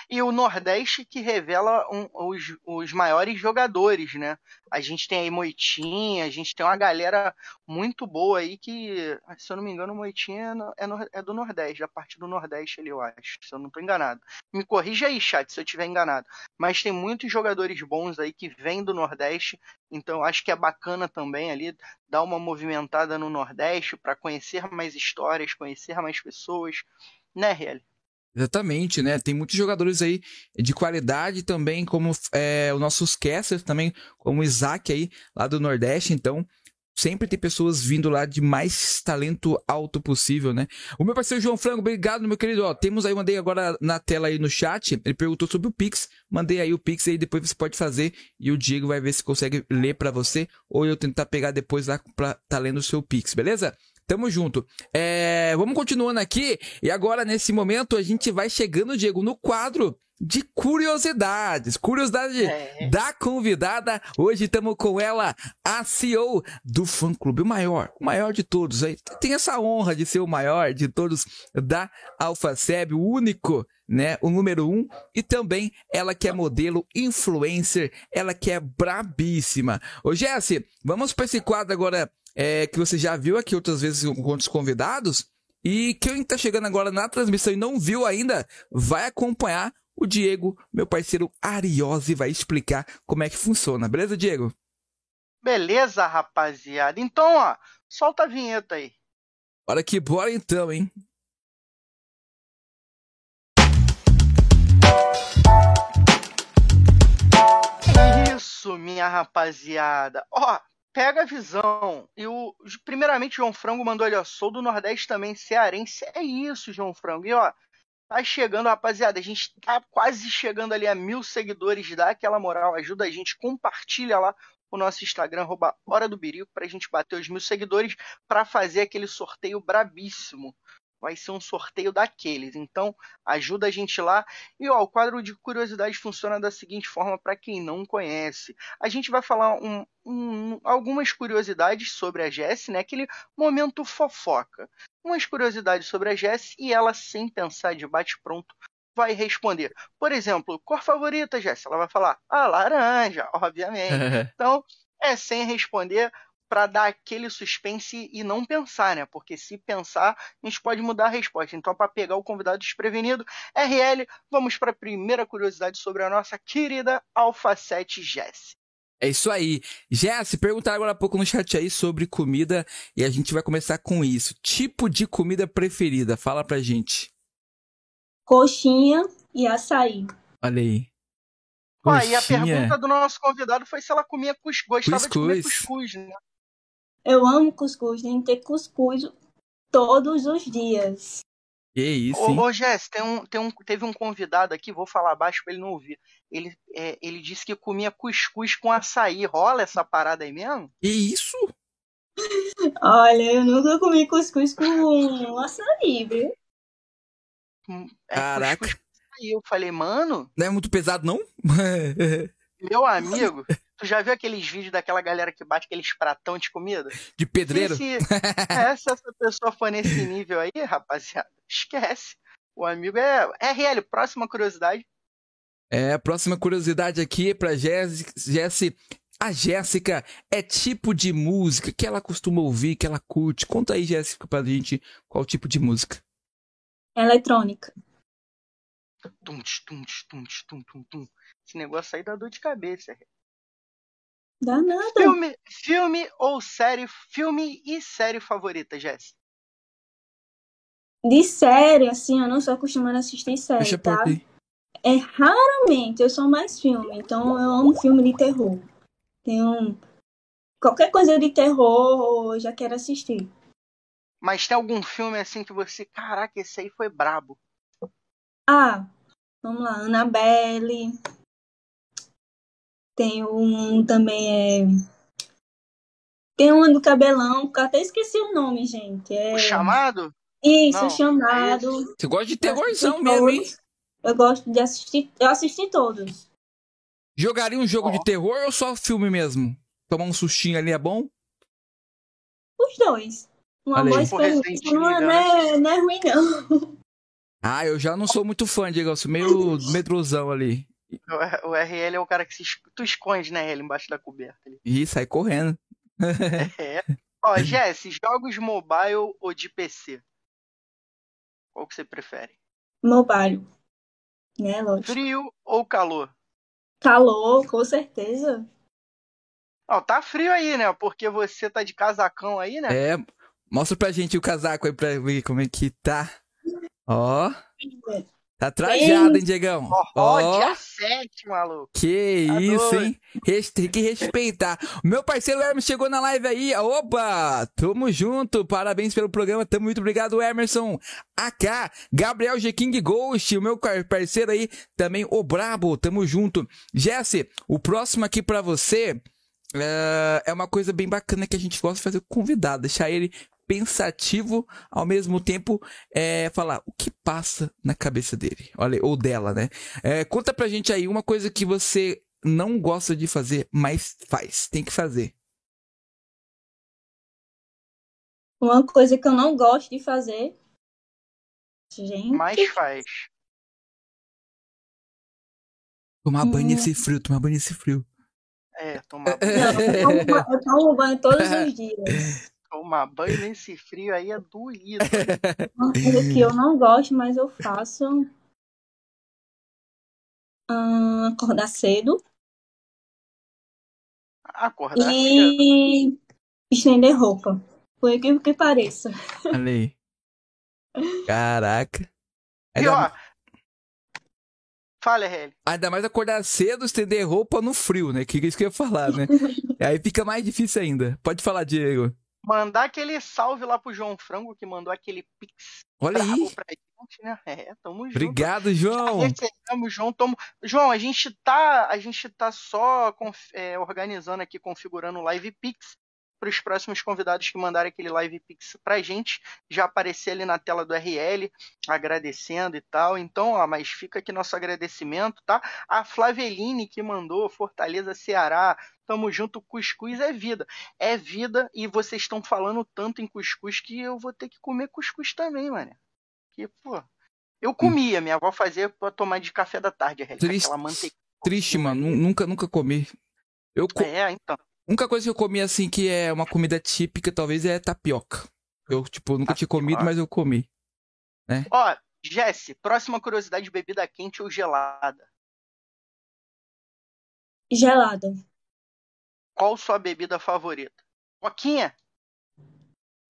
E o Nordeste que revela um, os, os maiores jogadores, né? A gente tem aí Moitinha, a gente tem uma galera muito boa aí que, se eu não me engano, Moitinha é, no, é do Nordeste, da parte do Nordeste ali, eu acho, se eu não estou enganado. Me corrija aí, chat, se eu estiver enganado. Mas tem muitos jogadores bons aí que vêm do Nordeste, então acho que é bacana também ali dar uma movimentada no Nordeste para conhecer mais histórias, conhecer mais pessoas, né, Riel? Exatamente, né? Tem muitos jogadores aí de qualidade também, como é, os nossos casters também, como o Isaac aí, lá do Nordeste. Então, sempre tem pessoas vindo lá de mais talento alto possível, né? O meu parceiro João Frango, obrigado, meu querido. Ó, temos aí, mandei agora na tela aí no chat. Ele perguntou sobre o Pix. Mandei aí o Pix aí, depois você pode fazer e o Diego vai ver se consegue ler para você ou eu tentar pegar depois lá pra tá lendo o seu Pix, beleza? Tamo junto. É, vamos continuando aqui. E agora, nesse momento, a gente vai chegando, Diego, no quadro de curiosidades. Curiosidade é. da convidada. Hoje estamos com ela, a CEO do fã clube, o maior, o maior de todos. Aí tem essa honra de ser o maior de todos da AlphaSeb, o único, né, o número um. E também ela que é modelo, influencer, ela que é brabíssima. Ô Jesse, vamos para esse quadro agora é, que você já viu aqui outras vezes com outros convidados. E quem está chegando agora na transmissão e não viu ainda, vai acompanhar o Diego, meu parceiro Ariose, vai explicar como é que funciona. Beleza, Diego? Beleza, rapaziada. Então, ó, solta a vinheta aí. Bora que bora então, hein? É isso, minha rapaziada. Ó, pega a visão. E o, primeiramente, João Frango mandou ali, ó, sou do Nordeste também, cearense. É isso, João Frango. E ó, tá chegando, rapaziada. A gente tá quase chegando ali a mil seguidores. Dá aquela moral, ajuda a gente, compartilha lá o nosso Instagram, arroba Hora do Birico, pra gente bater os mil seguidores para fazer aquele sorteio brabíssimo vai ser um sorteio daqueles. Então, ajuda a gente lá. E ó, o quadro de curiosidades funciona da seguinte forma para quem não conhece. A gente vai falar um, um, algumas curiosidades sobre a Jess, né? Aquele momento fofoca. Umas curiosidades sobre a Jess e ela, sem pensar de bate-pronto, vai responder. Por exemplo, cor favorita, Jess? Ela vai falar, ah, laranja, obviamente. então, é sem responder para dar aquele suspense e não pensar, né? Porque se pensar, a gente pode mudar a resposta. Então, para pegar o convidado desprevenido, RL, vamos para a primeira curiosidade sobre a nossa querida Alpha 7 Jess. É isso aí. Jess, perguntaram agora há pouco no chat aí sobre comida e a gente vai começar com isso. Tipo de comida preferida, fala pra gente. Coxinha e açaí. Olha aí. Coxinha. Ah, e a pergunta do nosso convidado foi se ela comia cuscuz. Gostava cuscuz. de comer cuscuz, né? Eu amo cuscuz, tem que ter cuscuz todos os dias. Que isso, hein? Ô, ô Jess, tem um, tem um, teve um convidado aqui, vou falar baixo pra ele não ouvir. Ele, é, ele disse que comia cuscuz com açaí. Rola essa parada aí mesmo? Que isso? Olha, eu nunca comi cuscuz com açaí, viu? Hum, é, Caraca. Aí eu falei, mano. Não é muito pesado, não? Meu amigo, Tu já viu aqueles vídeos daquela galera que bate aqueles pratão de comida? De pedreiro? Se, é, se essa pessoa for nesse nível aí, rapaziada, esquece. O amigo é. RL, próxima curiosidade. É, próxima curiosidade aqui pra Jesse. A Jéssica é tipo de música que ela costuma ouvir, que ela curte. Conta aí, Jéssica, pra gente qual tipo de música. Eletrônica. Tum, tum, tum, tum, tum, tum. Esse negócio aí dá dor de cabeça. Dá nada. Filme, filme ou série, filme e série favorita, Jess? De série, assim, eu não sou acostumada a assistir série, Deixa tá? É raramente, eu sou mais filme, então eu amo filme de terror. Tem um... Qualquer coisa de terror eu já quero assistir. Mas tem algum filme assim que você, caraca, esse aí foi brabo. Ah, vamos lá, Annabelle, tem um também é. Tem um do cabelão, que até esqueci o nome, gente. É... O chamado? Isso, o chamado. É Você gosta de terrorzão mesmo, hein? Eu gosto de assistir. Eu assisti todos. Jogaria um jogo oh. de terror ou só filme mesmo? Tomar um sustinho ali é bom? Os dois. Uma boa experiência não, é, não, é, não é ruim, não. Ah, eu já não sou muito fã, Diego. Eu sou meio medrosão ali. O RL é o cara que se, tu esconde, né, ele embaixo da coberta. Ali. Ih, sai correndo. é. Ó, Jess, jogos mobile ou de PC? Qual que você prefere? Mobile. Né, lógico. Frio ou calor? Calor, com certeza. Ó, tá frio aí, né? Porque você tá de casacão aí, né? É. Mostra pra gente o casaco aí pra ver como é que tá. Ó. Tá trajado, hein, Diegão? Ó, oh, dia 7, maluco. Que tá isso, doido. hein? Tem que respeitar. Meu parceiro Hermes chegou na live aí. Opa! Tamo junto. Parabéns pelo programa. Tamo muito obrigado, Emerson. AK, Gabriel G. King Ghost, o meu parceiro aí também, o Brabo. Tamo junto. Jesse, o próximo aqui pra você é, é uma coisa bem bacana que a gente gosta de fazer com o convidado. Deixar ele pensativo, ao mesmo tempo é, falar o que passa na cabeça dele, olha, ou dela, né? É, conta pra gente aí uma coisa que você não gosta de fazer, mas faz, tem que fazer. Uma coisa que eu não gosto de fazer. Gente. Mas faz. Tomar banho hum. nesse frio, tomar banho nesse frio. É, tomar banho. Não, eu, tomo, eu tomo banho todos os dias. Tomar banho nesse frio aí é doído. Uma coisa que eu não gosto, mas eu faço. Hum, acordar cedo. Acordar e cedo. estender roupa. Por incrível que pareça. Ali. Caraca. E ó, Fala, RL. Ainda mais acordar cedo, estender roupa no frio, né? Que é isso que eu ia falar, né? Aí fica mais difícil ainda. Pode falar, Diego. Mandar aquele salve lá pro João Frango, que mandou aquele pix Olha aí. pra gente, né? É, tamo junto. Obrigado, João. Recebemos, João. João, a gente tá, a gente tá só é, organizando aqui, configurando o Live Pix para os próximos convidados que mandarem aquele Live Pix pra gente. Já aparecer ali na tela do RL, agradecendo e tal. Então, ó, mas fica aqui nosso agradecimento, tá? A Flaveline que mandou Fortaleza, Ceará. Tamo junto, cuscuz é vida. É vida e vocês estão falando tanto em cuscuz que eu vou ter que comer cuscuz também, mano. Que, pô, eu comia, minha avó fazia pra tomar de café da tarde, Triste- aquela manteiga. Triste, mano. Nu- Nunca, nunca comi. Eu co... É, então. A única coisa que eu comi assim que é uma comida típica, talvez, é tapioca. Eu, tipo, nunca tinha comido, Tapioca. mas eu comi. Ó, Jesse, próxima curiosidade, bebida quente ou gelada? Gelada. Qual sua bebida favorita? Coquinha?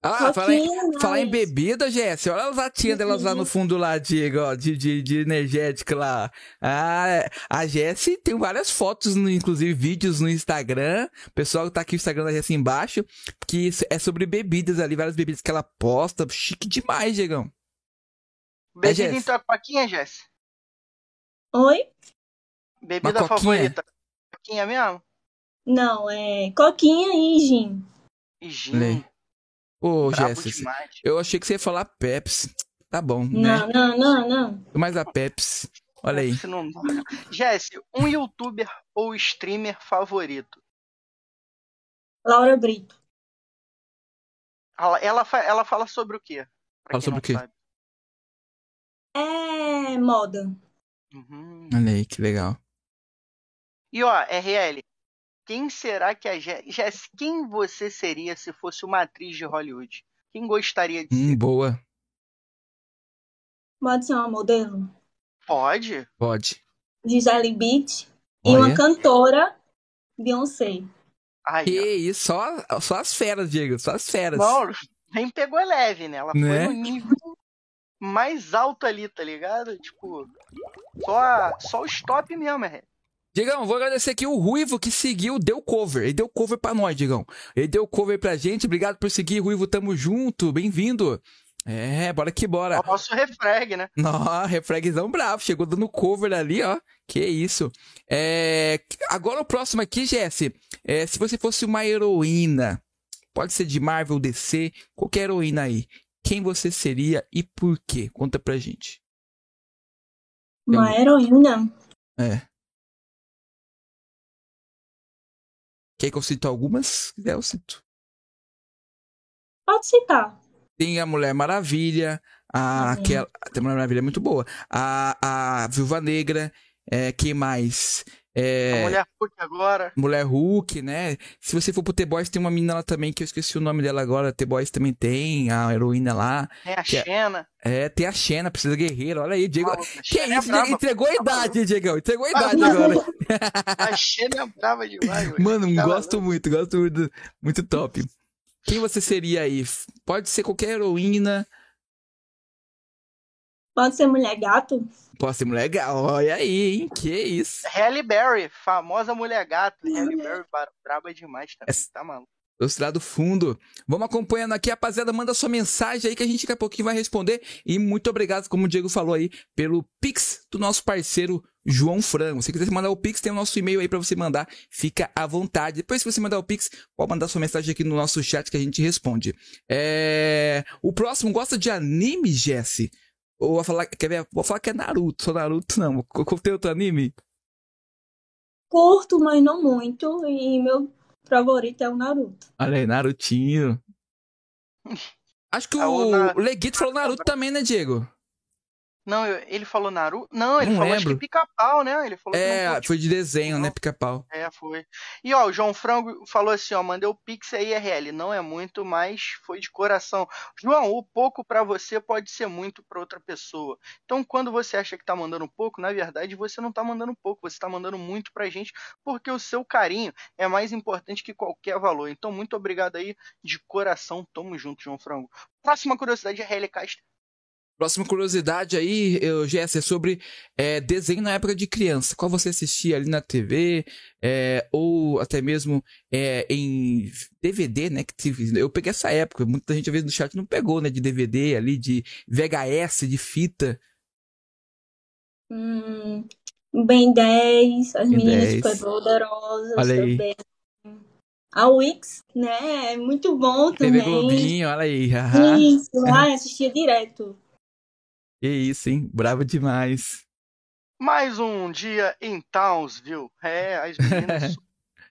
Ah, fala em, falar em bebida, Jéssica. Olha as latinhas delas lá no fundo lá, Diego, ó, de, de, de energética lá. Ah, é. a Jessi tem várias fotos, no- inclusive vídeos no Instagram. O pessoal tá aqui o Instagram da Jessi embaixo, que é sobre bebidas ali, várias bebidas que ela posta. Chique demais, Diegão. Bebida Jess. então é coquinha, Jesse? Oi? Bebida Uma favorita? Coquinha mesmo? Não, é coquinha e gin. E gin. Ô, Jéssica, eu achei que você ia falar Pepsi. Tá bom, Não, né? não, não, não. Mais a Pepsi. Olha aí. Jesse, um youtuber ou streamer favorito? Laura Brito. Ela, ela, ela fala sobre o quê? Pra Fala sobre o quê? sabe. É moda. Uhum. Olha aí, que legal. E ó, RL, quem será que a Jess... Quem você seria se fosse uma atriz de Hollywood? Quem gostaria de Hum, ser? boa. Pode ser uma modelo. Pode? Pode. Gisele Beach. E Olha. uma cantora, Beyoncé. Aí, Que ó. isso, só, só as feras, Diego, só as feras. Não, nem pegou leve, né? Ela Né? foi no nível mais alto ali, tá ligado? Tipo, só, só o stop mesmo, é. Diegão, vou agradecer aqui o Ruivo que seguiu, deu cover. Ele deu cover pra nós, Diegão. Ele deu cover pra gente. Obrigado por seguir, Ruivo. Tamo junto. Bem-vindo. É, bora que bora. É o nosso refrag, né? Nó, refragzão bravo. Chegou dando cover ali, ó. Que isso. É, agora o próximo aqui, Jesse. É, se você fosse uma heroína, pode ser de Marvel, DC, qualquer heroína aí. Quem você seria e por quê? Conta pra gente. Uma heroína. É. Quer que eu cito algumas? Se quiser, eu cito. Pode citar. Tem a Mulher Maravilha, a, aquela, a Mulher Maravilha é muito boa. A, a Viúva Negra, é, quem mais? É, A mulher Hulk agora. Mulher Hulk, né? Se você for pro The Boys, tem uma menina lá também, que eu esqueci o nome dela agora. The Boys também tem, a heroína lá. Tem a é- Xena. É, tem a Xena, Precisa Guerreira. Olha aí, Diego. Que é isso. Diego? Entregou a idade, Diegão. Entregou a idade Ah, agora. A Xena é brava demais, mano. Mano, gosto muito, gosto muito. Muito top. Quem você seria aí? Pode ser qualquer heroína. Pode ser mulher gato. Pode ser legal. Olha aí, hein? Que isso. Halle Berry, famosa mulher gato. Halle Berry, braba demais também, Essa- tá maluco. Gostar do fundo. Vamos acompanhando aqui, rapaziada. Manda sua mensagem aí que a gente daqui a pouquinho vai responder. E muito obrigado, como o Diego falou aí, pelo Pix do nosso parceiro João Frango. Se quiser mandar o Pix, tem o nosso e-mail aí pra você mandar. Fica à vontade. Depois, se você mandar o Pix, pode mandar sua mensagem aqui no nosso chat que a gente responde. É... O próximo gosta de anime, Jesse? Ou vou falar, quer ver? Vou falar que é Naruto. Só Naruto, não. Tem outro anime? Curto, mas não muito. E meu favorito é o Naruto. Olha aí, Narutinho. Acho que Ah, o o Na- Leguito falou Naruto também, né, Diego? Não, eu- ele falou Naruto? Não, ele Não falou acho lembro. que pica-pau, né? Ele falou É, foi de desenho, né? não. Pica-pau. É, foi. E ó, o João Frango falou assim, ó, mandei o Pix aí, RL. Não é muito, mas foi de coração. João, o pouco pra você pode ser muito pra outra pessoa. Então, quando você acha que tá mandando pouco, na verdade você não tá mandando pouco, você tá mandando muito pra gente, porque o seu carinho é mais importante que qualquer valor. Então, muito obrigado aí de coração. Tamo junto, João Frango. Próxima curiosidade, RL Castro. Próxima curiosidade aí, eu, Jess, é sobre é, desenho na época de criança. Qual você assistia ali na TV, é, ou até mesmo é, em DVD, né? Que eu peguei essa época, muita gente às vezes no chat não pegou, né? De DVD ali, de VHS, de fita. Hum, Ben 10, As Meninas Superpoderosas Olha aí. também. A Wix, né? É muito bom TV também. Globinho, olha aí. Isso, ai, assistia direto. Que isso, hein? Bravo demais. Mais um dia em Townsville. É, as meninas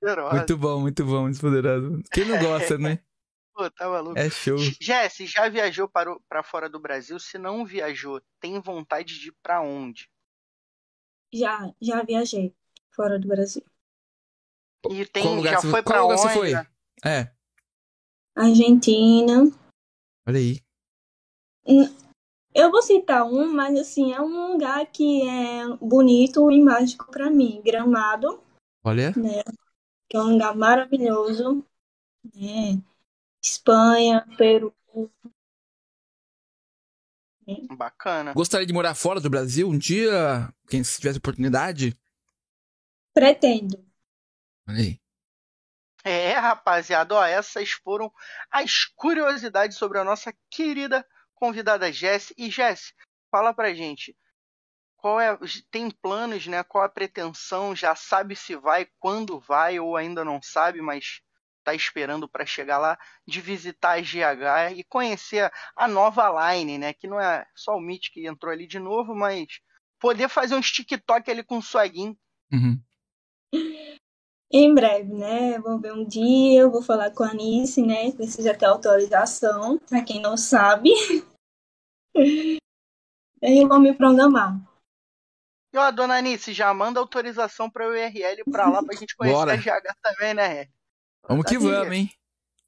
poderosas. Muito bom, muito bom, muito poderoso. Quem não gosta, né? Pô, tá maluco. É show. Jesse, já viajou para, o- para fora do Brasil? Se não viajou, tem vontade de ir pra onde? Já, já viajei fora do Brasil. E tem, Qual lugar já você- foi qual pra lugar você onde? foi? É, Argentina. olha aí. Eu vou citar um, mas assim, é um lugar que é bonito e mágico pra mim. Gramado, Olha. né? Que é um lugar maravilhoso, né? Espanha, Peru. Bacana. Gostaria de morar fora do Brasil um dia? Quem se tivesse oportunidade? Pretendo. Olha aí. É, rapaziada, ó, essas foram as curiosidades sobre a nossa querida convidada Jess. E Jess, fala pra gente, qual é, tem planos, né? Qual a pretensão? Já sabe se vai, quando vai ou ainda não sabe, mas tá esperando pra chegar lá, de visitar a GH e conhecer a nova line, né? Que não é só o Mitch que entrou ali de novo, mas poder fazer uns TikTok ali com o Swaguin. Uhum. Em breve, né? Vou ver um dia, eu vou falar com a Anice, né? Precisa ter autorização, pra quem não sabe. Aí eu vou me programar. E ó, dona Anice, já manda autorização pra URL pra lá pra gente conhecer Bora. a GH também, né? Vamos que vamos, hein?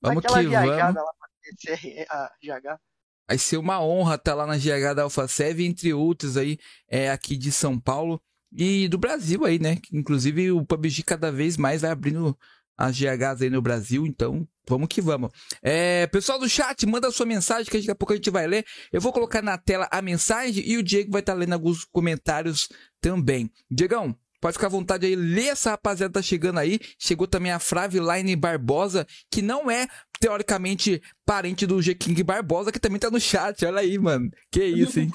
Vamos Aquela que viajada vamos. lá pra conhecer a GH. Vai ser uma honra estar lá na GH da AlphaSev, entre outros aí, é, aqui de São Paulo e do Brasil aí, né? Inclusive o PUBG cada vez mais vai abrindo as GHs aí no Brasil, então vamos que vamos. É, pessoal do chat, manda sua mensagem que daqui a pouco a gente vai ler. Eu vou colocar na tela a mensagem e o Diego vai estar lendo alguns comentários também. Diegão, pode ficar à vontade aí, lê essa rapaziada tá chegando aí. Chegou também a Fraviline Barbosa, que não é teoricamente parente do G King Barbosa, que também tá no chat. Olha aí, mano. Que isso, hein?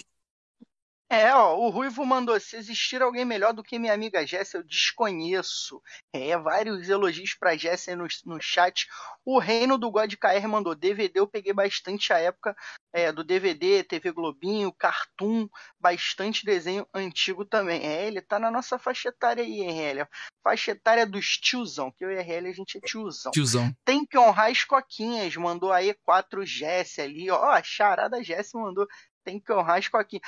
É, ó, o Ruivo mandou, se existir alguém melhor do que minha amiga Jéssica, eu desconheço. É, vários elogios pra Jéssica no, no chat. O Reino do God KR mandou, DVD eu peguei bastante a época é, do DVD, TV Globinho, Cartoon, bastante desenho antigo também. É, ele tá na nossa faixa etária aí, RL. Faixa etária dos tiozão, que eu e RL a gente é tiozão. Tiozão. Tem que honrar as coquinhas, mandou a E4 Jess ali, ó, a charada Jess mandou, tem que honrar as coquinhas.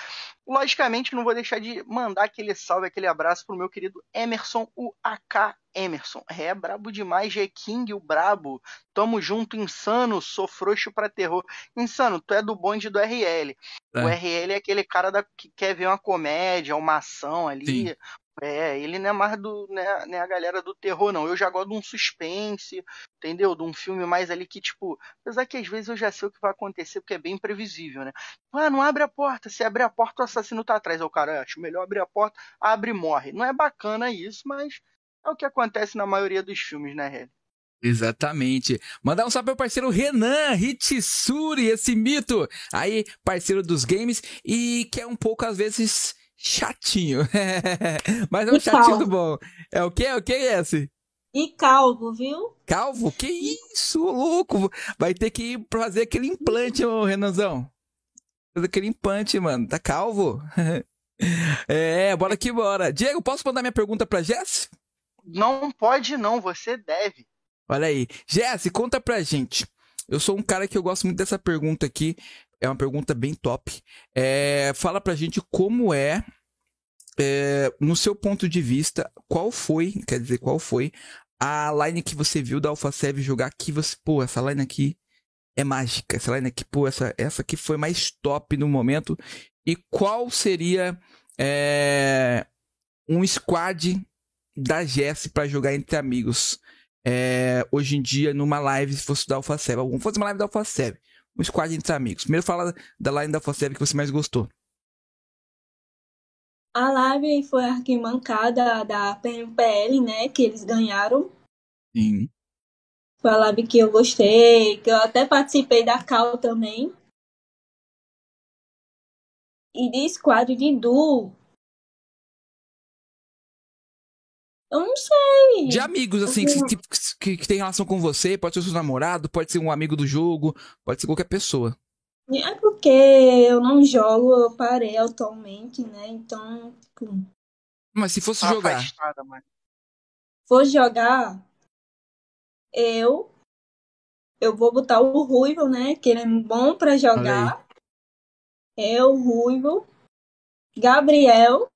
Logicamente, não vou deixar de mandar aquele salve, aquele abraço pro meu querido Emerson, o AK Emerson. É, brabo demais, G-King, o brabo. Tamo junto, insano, sou frouxo pra terror. Insano, tu é do bonde do RL. É. O RL é aquele cara da, que quer ver uma comédia, uma ação ali. Sim. É, ele não é mais do, né, né, a galera do terror, não. Eu já gosto de um suspense, entendeu? De um filme mais ali que, tipo, apesar que às vezes eu já sei o que vai acontecer, porque é bem previsível, né? Ah, não abre a porta. Se abrir a porta, o assassino tá atrás. O cara, "É, acho melhor abrir a porta, abre e morre. Não é bacana isso, mas é o que acontece na maioria dos filmes, né, Hélio? Exatamente. Mandar um salve pro parceiro Renan Hitsuri, esse mito. Aí, parceiro dos games e que é um pouco, às vezes, chatinho. Mas é um E chatinho calvo. bom. É o que? É o que é esse? E calvo, viu? Calvo? Que isso, louco? Vai ter que ir fazer aquele implante, ô Renanzão. Fazer aquele implante, mano. Tá calvo? é, bora que bora. Diego, posso mandar minha pergunta pra Jess? Não pode não, você deve. Olha aí. Jesse, conta pra gente. Eu sou um cara que eu gosto muito dessa pergunta aqui. É uma pergunta bem top. É, fala pra gente como é, é, no seu ponto de vista, qual foi, quer dizer, qual foi a line que você viu da AlphaSev jogar que você, pô, essa line aqui é mágica. Essa line aqui, pô, essa, essa aqui foi mais top no momento. E qual seria é, um squad da Jess pra jogar entre amigos? é, hoje em dia numa live se fosse da AlphaSev. Vamos fazer uma live da AlphaSev. Um squad entre amigos. Primeiro fala da line da Alpha que você mais gostou. A live foi a arquibancada da PMPL, né? Que eles ganharam. Sim. Foi a live que eu gostei, que eu até participei da Cal também. E de squad de duo. Eu não sei. De amigos, assim, que, tipo, que, que tem relação com você, pode ser seu namorado, pode ser um amigo do jogo, pode ser qualquer pessoa. É porque eu não jogo, eu parei atualmente, né? Então. Tipo, Mas se fosse Tá jogar. afastada, mas- vou jogar, eu. Eu vou botar o Ruivo, né? Que ele é bom pra jogar. Eu, Ruivo. Gabriel.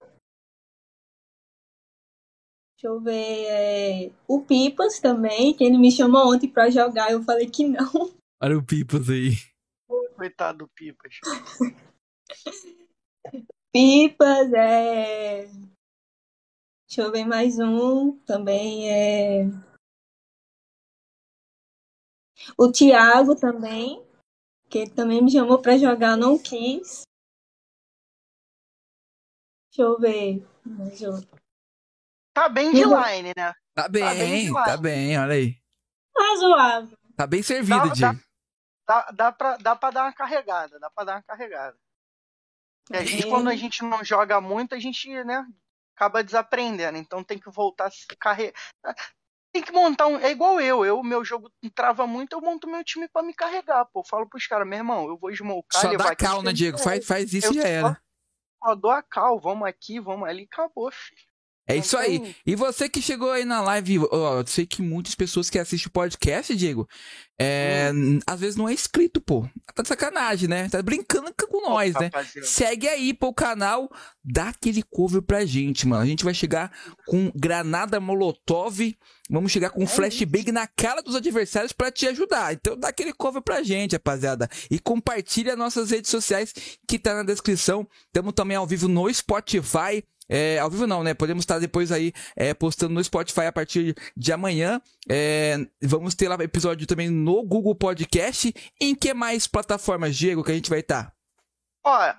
Deixa eu ver. é, O Pipas também, que ele me chamou ontem pra jogar. Eu falei que não. Olha o Pipas aí. Coitado do Pipas. Pipas, é. Deixa eu ver mais um. Também é. O Thiago também, que ele também me chamou pra jogar, não quis. Deixa eu ver. Mais outro. Tá bem de Uhum. line, né? Tá bem bem, demais. tá bem, olha aí. Razoável. Tá bem servido, Dá- Diego. Dá, dá, pra, dá pra dar uma carregada, dá pra dar uma carregada. E a gente, É. quando a gente não joga muito, a gente, né, acaba desaprendendo. Então tem que voltar a se carregar. Tem que montar um. É igual eu. Eu, meu jogo trava muito, eu monto meu time pra me carregar, pô. Eu falo pros caras, meu irmão, eu vou smocar, Só dá cal, né, Diego? Faz, faz isso eu e já só- era. Ó, dou a cal, vamos aqui, vamos ali, acabou, filho. É isso aí. E você que chegou aí na live, ó, eu sei que muitas pessoas que assistem o podcast, Diego, é, Hum. às vezes não é inscrito, pô. Tá de sacanagem, né? Tá brincando com nós, né? Rapaziada. Segue aí, pô, o canal, dá aquele cover pra gente, mano. A gente vai chegar com granada molotov, vamos chegar com flashbang na cara dos adversários pra te ajudar. Então dá aquele cover pra gente, rapaziada. E compartilha nossas redes sociais que tá na descrição. Estamos também ao vivo no Spotify. É, ao vivo não, né? Podemos estar depois aí é, postando no Spotify a partir de amanhã. É, vamos ter lá episódio também no Google Podcast. Em que mais plataformas, Diego, que a gente vai estar? Ó,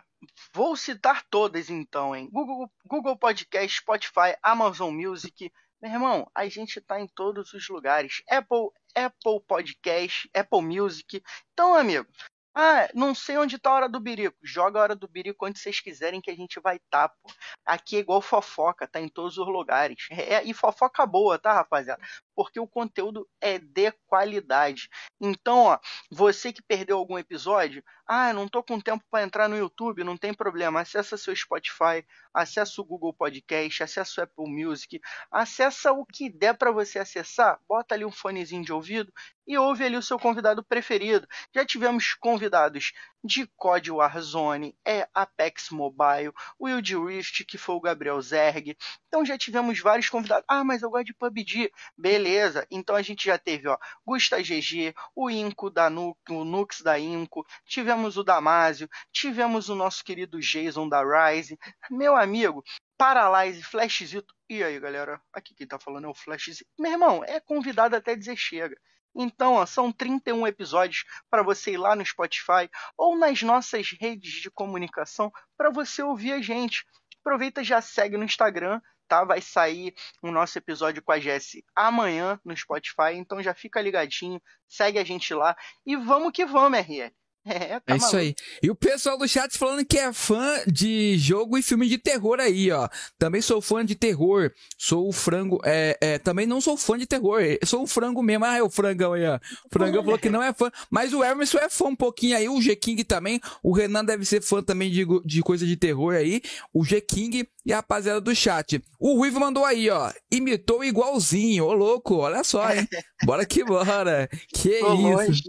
vou citar todas então, hein? Google, Google Podcast, Spotify, Amazon Music. Meu irmão, a gente tá em todos os lugares. Apple, Apple Podcast, Apple Music. Então, amigo, ah, não sei onde tá a hora do birico. Joga a hora do birico onde vocês quiserem que a gente vai tá, pô. Aqui é igual fofoca, tá em todos os lugares. É, e fofoca boa, tá, rapaziada? Porque o conteúdo é de qualidade. Então, ó, você que perdeu algum episódio, ah, não tô com tempo para entrar no YouTube, não tem problema. Acessa seu Spotify, acessa o Google Podcast, acessa o Apple Music, acessa o que der para você acessar, bota ali um fonezinho de ouvido e ouve ali o seu convidado preferido. Já tivemos convidados de COD Warzone, é Apex Mobile, Wild Rift, que foi o Gabriel Zerg. Então já tivemos vários convidados. Ah, mas eu gosto de PUBG. Beleza. Então a gente já teve, ó, Gusta GG, o Inco da Nuke, o Nux da Inco, tivemos o Damásio, tivemos o nosso querido Jason da Rise. Meu amigo, Paralyze, Flashzito. E aí, galera? Aqui quem tá falando é o Flashzito. Meu irmão, é convidado até dizer chega. Então, ó, são 31 episódios para você ir lá no Spotify ou nas nossas redes de comunicação para você ouvir a gente. Aproveita já segue no Instagram, tá? Vai sair o nosso episódio com a Jessie amanhã no Spotify, então já fica ligadinho, segue a gente lá e vamos que vamos, RL. É, tá É isso maluco. aí. E o pessoal do chat falando que é fã de jogo e filme de terror aí, ó. Também sou fã de terror. Sou o frango. É, é, também não sou fã de terror. Eu sou um frango mesmo. Ah, é o frangão aí, ó. O frangão falou que não é fã. Mas o Emerson é fã um pouquinho aí. O G-King também. O Renan deve ser fã também de, de coisa de terror aí. O G-King e a rapaziada do chat. O Ruivo mandou aí, ó. Imitou igualzinho. Ô, louco. Olha só, hein. Bora que bora. Que Tô isso. longe.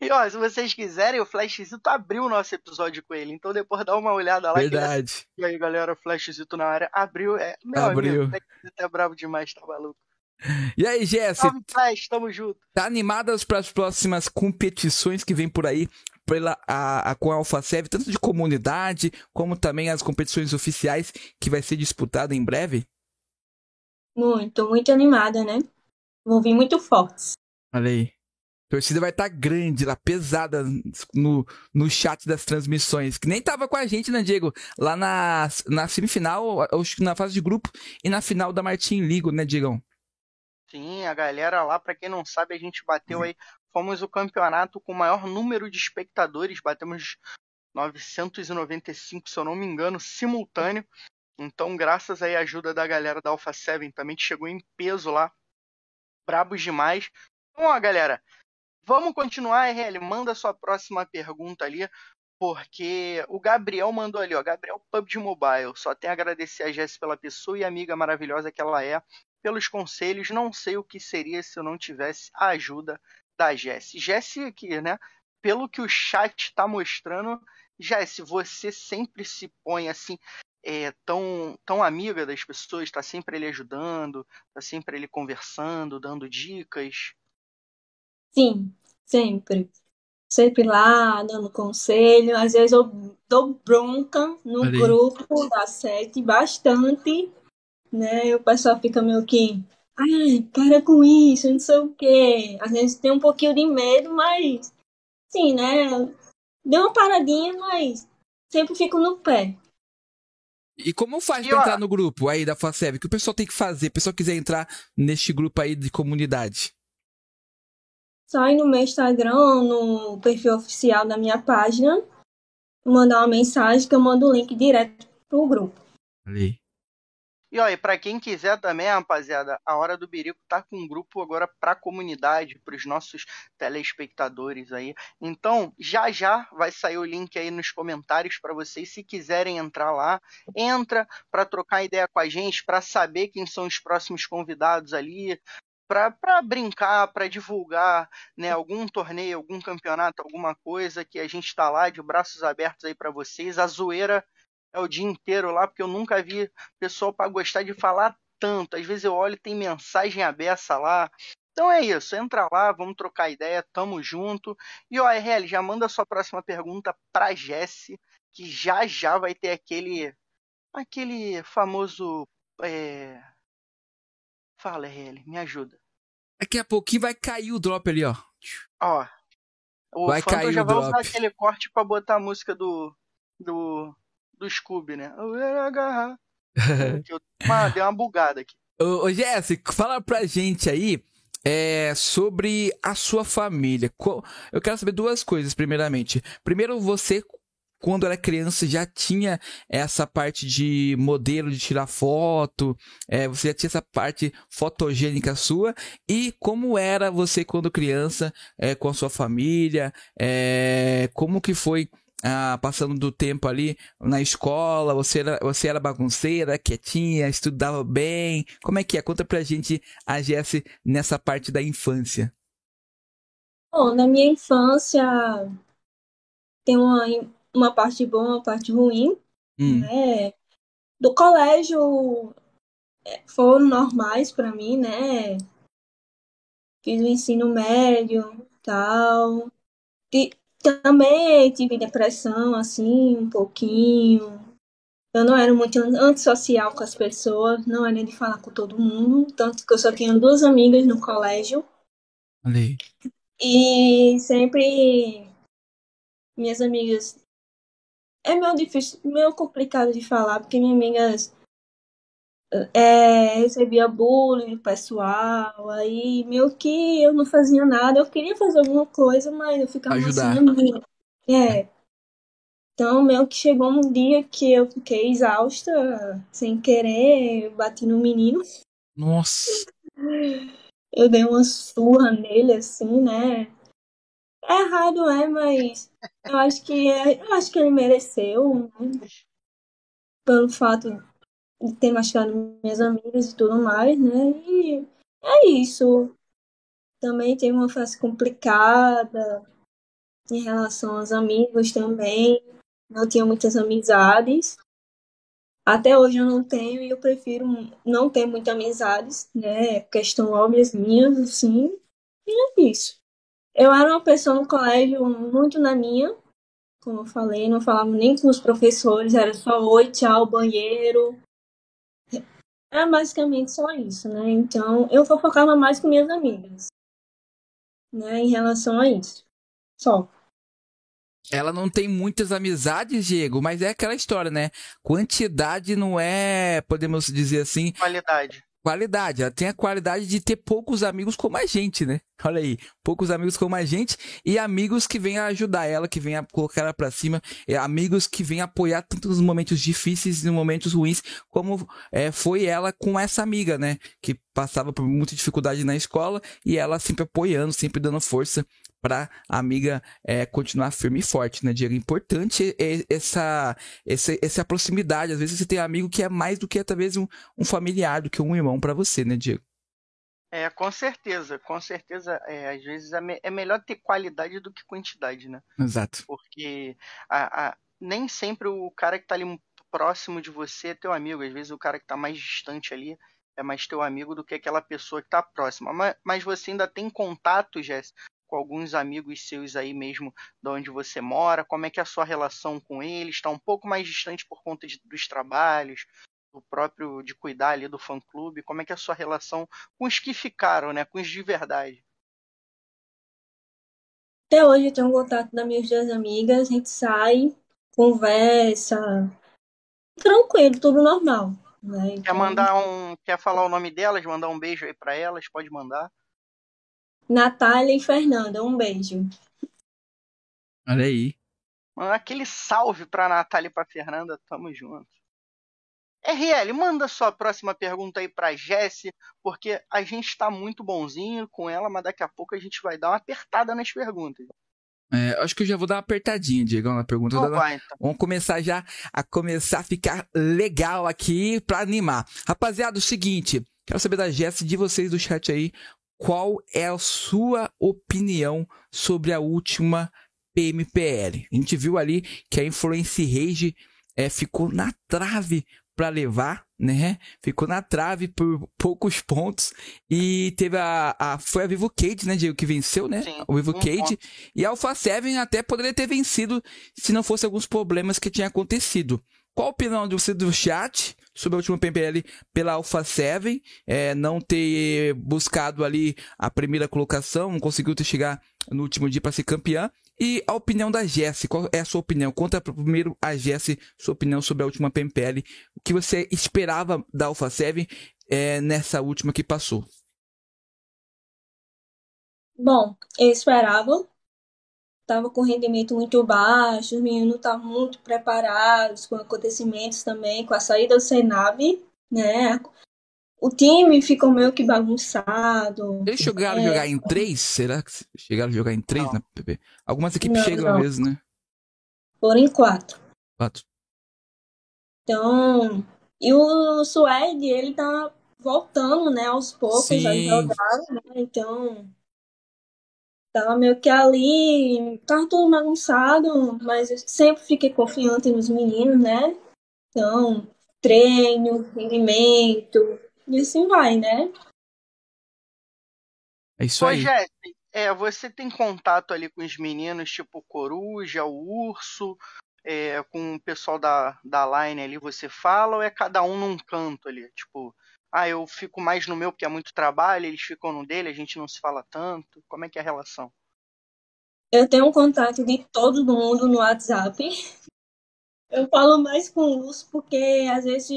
E ó, se vocês quiserem, o Flashzito abriu o nosso episódio com ele. Então depois dá uma olhada lá. que Verdade. E aí, galera, Flashzito na área. Abriu. É, meu Abriu. amigo, o Flashzito é bravo demais, tá maluco. E aí, Jesse? Salve, Flash, tamo junto. Tá animadas para as próximas competições que vem por aí pela, a, a, com a AlphaSev, tanto de comunidade, como também as competições oficiais que vai ser disputada em breve? Muito, muito animada, né? Vão vir muito fortes. Olha aí. Torcida vai estar tá grande lá, pesada no, no chat das transmissões. Que nem tava com a gente, né, Diego? Lá na, na semifinal, na fase de grupo e na final da Martin Ligo, né, Diegão? Sim, a galera lá, para quem não sabe, a gente bateu aí, fomos o campeonato com o maior número de espectadores, batemos 995, se eu não me engano, simultâneo. Então, graças aí à ajuda da galera da Alpha 7 também, que chegou em peso lá, brabos demais. Então, ó, galera, vamos continuar, RL, manda sua próxima pergunta ali, porque o Gabriel mandou ali, ó, Gabriel PUBG Mobile, só tem a agradecer a Jess pela pessoa e amiga maravilhosa que ela é pelos conselhos. Não sei o que seria se eu não tivesse a ajuda da Jess. Jess aqui, né? Pelo que o chat está mostrando, Jess, você sempre se põe assim, é, tão, tão amiga das pessoas, está sempre ele ajudando, está sempre ele conversando, dando dicas. Sim, sempre. Sempre lá, dando conselho. Às vezes eu dou bronca no Ali. grupo da sete bastante né? E o pessoal fica meio que, ai, para com isso, não sei o quê. Às vezes tem um pouquinho de medo, mas, sim, né? Deu uma paradinha, mas sempre fico no pé. E como faz para entrar no grupo aí da FACEB? O que o pessoal tem que fazer? O pessoal quiser entrar neste grupo aí de comunidade? Só ir no meu Instagram, no perfil oficial da minha página, mandar uma mensagem que eu mando o link direto pro grupo. Ali. E olha, para quem quiser também, rapaziada, a Hora do Birico tá com um grupo agora para a comunidade, para os nossos telespectadores aí. Então, já já vai sair o link aí nos comentários para vocês, se quiserem entrar lá, entra para trocar ideia com a gente, para saber quem são os próximos convidados ali, para brincar, para divulgar né, algum torneio, algum campeonato, alguma coisa que a gente está lá de braços abertos aí para vocês. A zoeira é o dia inteiro lá, porque eu nunca vi pessoal para gostar de falar tanto. Às vezes eu olho e tem mensagem aberta lá. Então é isso, entra lá, vamos trocar ideia, tamo junto. E o RL, já manda sua próxima pergunta pra Jesse, que já já vai ter aquele aquele famoso é... Fala, RL, me ajuda. Daqui a pouquinho vai cair o drop ali, ó. Ó. O vai cair já o vai drop. usar aquele corte para botar a música do do do Scooby, né? Eu ia agarrar. eu, mano, deu uma bugada aqui. Ô, ô Jéssica, fala pra gente aí é, sobre a sua família. Eu quero saber duas coisas, primeiramente. Primeiro, você, quando era criança, já tinha essa parte de modelo de tirar foto, é, você já tinha essa parte fotogênica sua, e como era você quando criança, é, com a sua família, é, como que foi ah, passando do tempo ali na escola, você era, você era bagunceira, quietinha, estudava bem? Como é que é? Conta pra gente a Jesse nessa parte da infância. Bom, na minha infância tem uma, uma parte boa, uma parte ruim, hum. né? Do colégio é, foram normais para mim, né? Fiz o ensino médio, tal. Também tive depressão, assim, um pouquinho. Eu não era muito antissocial com as pessoas, não era de falar com todo mundo, tanto que eu só tinha duas amigas no colégio. Ali. E sempre minhas amigas. É meio difícil, meio complicado de falar, porque minhas amigas é, recebia bullying pessoal, aí meio que eu não fazia nada, eu queria fazer alguma coisa, mas eu ficava Ajudar. assim, é. Então, meio que chegou um dia que eu fiquei exausta, sem querer, bati no menino. Nossa! Eu dei uma surra nele, assim, né? É errado, é, mas eu acho que é, eu acho que ele mereceu, né? Pelo fato de ter machucado minhas amigas e tudo mais, né? E é isso. Também teve uma fase complicada em relação aos amigos também. Não tinha muitas amizades. Até hoje eu não tenho e eu prefiro não ter muitas amizades, né? Questão óbvias minhas, assim. E é isso. Eu era uma pessoa no colégio muito na minha, como eu falei, não falava nem com os professores, era só oi, tchau, banheiro, é basicamente só isso, né? Então, eu focava mais com minhas amigas. né, em relação a isso. Só. Ela não tem muitas amizades, Diego, mas é aquela história, né? Quantidade não é, podemos dizer assim. Qualidade qualidade. Ela tem a qualidade de ter poucos amigos como a gente, né? Olha aí, poucos amigos como a gente e amigos que vêm ajudar ela, que vêm colocar ela pra cima, e amigos que vêm apoiar tanto nos momentos difíceis e nos momentos ruins, como é, foi ela com essa amiga, né? Que passava por muita dificuldade na escola e ela sempre apoiando, sempre dando força para a amiga é, continuar firme e forte, né, Diego? Importante essa, essa, essa proximidade. Às vezes você tem amigo que é mais do que talvez um, um familiar, do que um irmão para você, né, Diego? É, com certeza, com certeza. É, às vezes é, é, melhor ter qualidade do que quantidade, né? Exato. Porque a, a, nem sempre o cara que tá ali próximo de você é teu amigo. Às vezes o cara que tá mais distante ali é mais teu amigo do que aquela pessoa que tá próxima. Mas, mas você ainda tem contato, Jéssica, com alguns amigos seus aí mesmo de onde você mora? Como é que é a sua relação com eles? Está um pouco mais distante por conta de, dos trabalhos, do próprio de cuidar ali do fã clube? Como é que é a sua relação com os que ficaram, né? Com os de verdade? Até hoje eu tenho contato das minhas duas amigas, a gente sai, conversa, tranquilo, tudo normal. Né? Então... Quer mandar um. Quer falar o nome delas, mandar um beijo aí para elas? Pode mandar. Natália e Fernanda, um beijo. Olha aí. Manda aquele salve pra Natália e pra Fernanda, tamo junto. RL, manda sua próxima pergunta aí pra Jesse, porque a gente tá muito bonzinho com ela, mas daqui a pouco a gente vai dar uma apertada nas perguntas. É, acho que eu já vou dar uma apertadinha, Diego, na pergunta. Oh, vai, então. Vamos começar já a começar a ficar legal aqui pra animar. Rapaziada, o seguinte, quero saber da Jess, de vocês do chat aí, qual é a sua opinião sobre a última PMPL? A gente viu ali que a Influence Rage é, ficou na trave para levar, né? Ficou na trave por poucos pontos e teve a, a foi a Vivo Cade, né, Diego, que venceu, né? Sim, o Vivo Cade e a Alpha 7 até poderia ter vencido se não fosse alguns problemas que tinham acontecido. Qual a opinião de você do chat sobre a última PMPL pela Alpha 7? É, não ter buscado ali a primeira colocação, não conseguiu ter chegar no último dia para ser campeã. E a opinião da Jessie, qual é a sua opinião? Conta primeiro a Jessie sua opinião sobre a última PMPL. O que você esperava da Alpha 7 é, nessa última que passou? Bom, eu esperava estava com rendimento muito baixo, os meninos estavam muito preparados com acontecimentos também, com a saída do Senab, né? O time ficou meio que bagunçado. Eles chegaram é... a jogar em três? Será que chegaram a jogar em três não. na PP? Algumas equipes não, chegam não. mesmo, né? Foram em quatro. Quatro. Então, e o Suede, ele tá voltando, né, aos poucos Sim. a jogar, né? Então, Tava meio que ali, tava tudo bagunçado, mas eu sempre fiquei confiante nos meninos, né? Então, treino, rendimento, e assim vai, né? É isso aí. Jesse, é, você tem contato ali com os meninos, tipo o Coruja, o Urso, é, com o pessoal da, da Line ali, você fala, ou é cada um num canto ali? Tipo, ah, eu fico mais no meu porque é muito trabalho, eles ficam no dele, a gente não se fala tanto. Como é que é a relação? Eu tenho um contato de todo mundo no WhatsApp. Eu falo mais com o Lúcio porque às vezes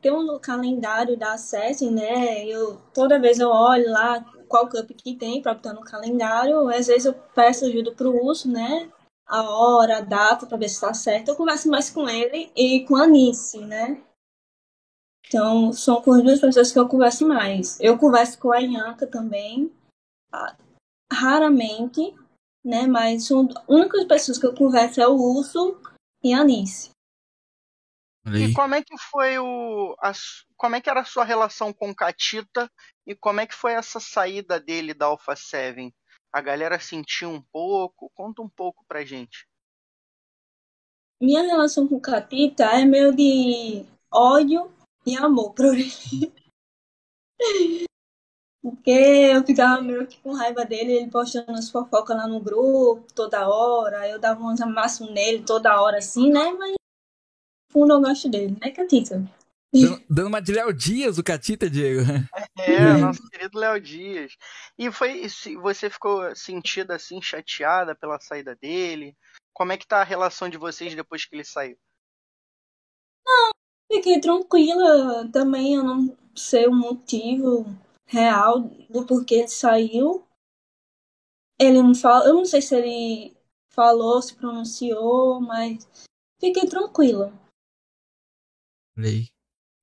tem um calendário da Assassin, né? Eu toda vez eu olho lá qual cup que tem para botar no calendário. Às vezes eu peço ajuda pro Lúcio, né? A hora, a data para ver se tá certo. Eu converso mais com ele e com a Anice, né? Então, são com as duas pessoas que eu converso mais. Eu converso com a Ianca também, ah, raramente, né? Mas são as únicas pessoas que eu converso é o Urso e a Anice. E como é que foi o. A, como é que era a sua relação com o Catita e como é que foi essa saída dele da Alpha 7? A galera sentiu um pouco? Conta um pouco pra gente. Minha relação com o Catita é meio de ódio e amor por ele. Porque eu ficava meio que com raiva dele, ele postando as fofocas lá no grupo toda hora, eu dava uns amassos nele toda hora assim, né? Mas no fundo eu gosto dele, né, Catita? Dando, dando uma de Léo Dias, o Catita, Diego. É, nosso querido Léo Dias. E foi, você ficou sentida assim, chateada pela saída dele? Como é que tá a relação de vocês depois que ele saiu? Fiquei tranquila. Também eu não sei o motivo real do porquê ele saiu. Ele não fala, eu não sei se ele falou, se pronunciou, mas fiquei tranquila. Lei.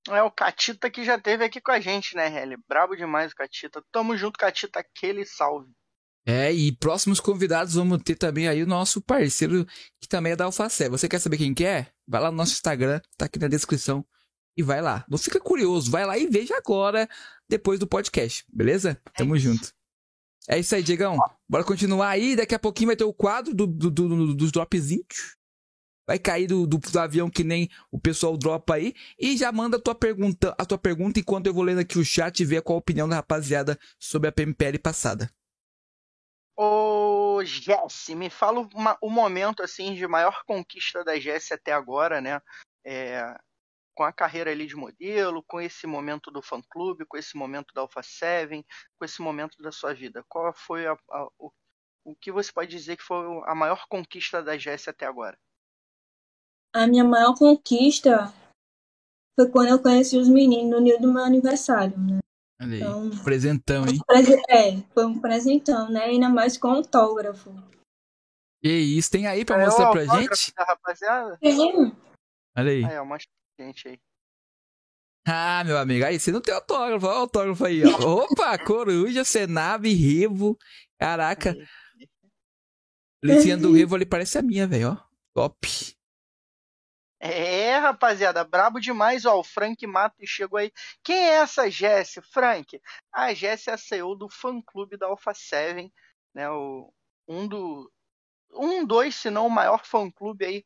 É o Catita que já teve aqui com a gente, né, Helly? Brabo demais o Catita. Tamo junto, Catita, aquele salve. É, e próximos convidados vamos ter também aí o nosso parceiro, que também é da Alfacé. Você quer saber quem que é? Vai lá no nosso Instagram, tá aqui na descrição. E vai lá. Não fica curioso, vai lá e veja agora, depois do podcast, beleza? Tamo é junto. É isso aí, Diegão. Bora continuar aí. Daqui a pouquinho vai ter o quadro do, do, do, dos dropzinhos vai cair do, do, do, avião que nem o pessoal dropa aí. E já manda a tua pergunta, a tua pergunta enquanto eu vou lendo aqui o chat e ver qual a opinião da rapaziada sobre a PMPL passada. Ô, Jesse, me fala uma, o momento assim de maior conquista da Jesse até agora, né? É, com a carreira ali de modelo, com esse momento do fã clube, com esse momento da Alpha 7, com esse momento da sua vida. Qual foi a, a, o, o que você pode dizer que foi a maior conquista da Jesse até agora? a minha maior conquista foi quando eu conheci os meninos no dia do meu aniversário, né? Olha aí, então, presentão, hein? É, foi um presentão, né? Ainda mais com autógrafo. E isso, tem aí pra é mostrar pra gente? Da rapaziada? Tem. Olha aí. Aí, ó, mostra pra gente aí. Ah, meu amigo, aí você não tem autógrafo, olha o autógrafo aí, ó. Opa, Coruja, Senave, Revo. Caraca. Letrinha do Revo ali parece a minha, velho, ó. Top. É, rapaziada, brabo demais, ó. O Frank Matos chegou aí. Quem é essa Jess, Frank? A Jess é a CEO do fã clube da Alpha 7, né? O, um do. Um, dois, se não o maior fã clube aí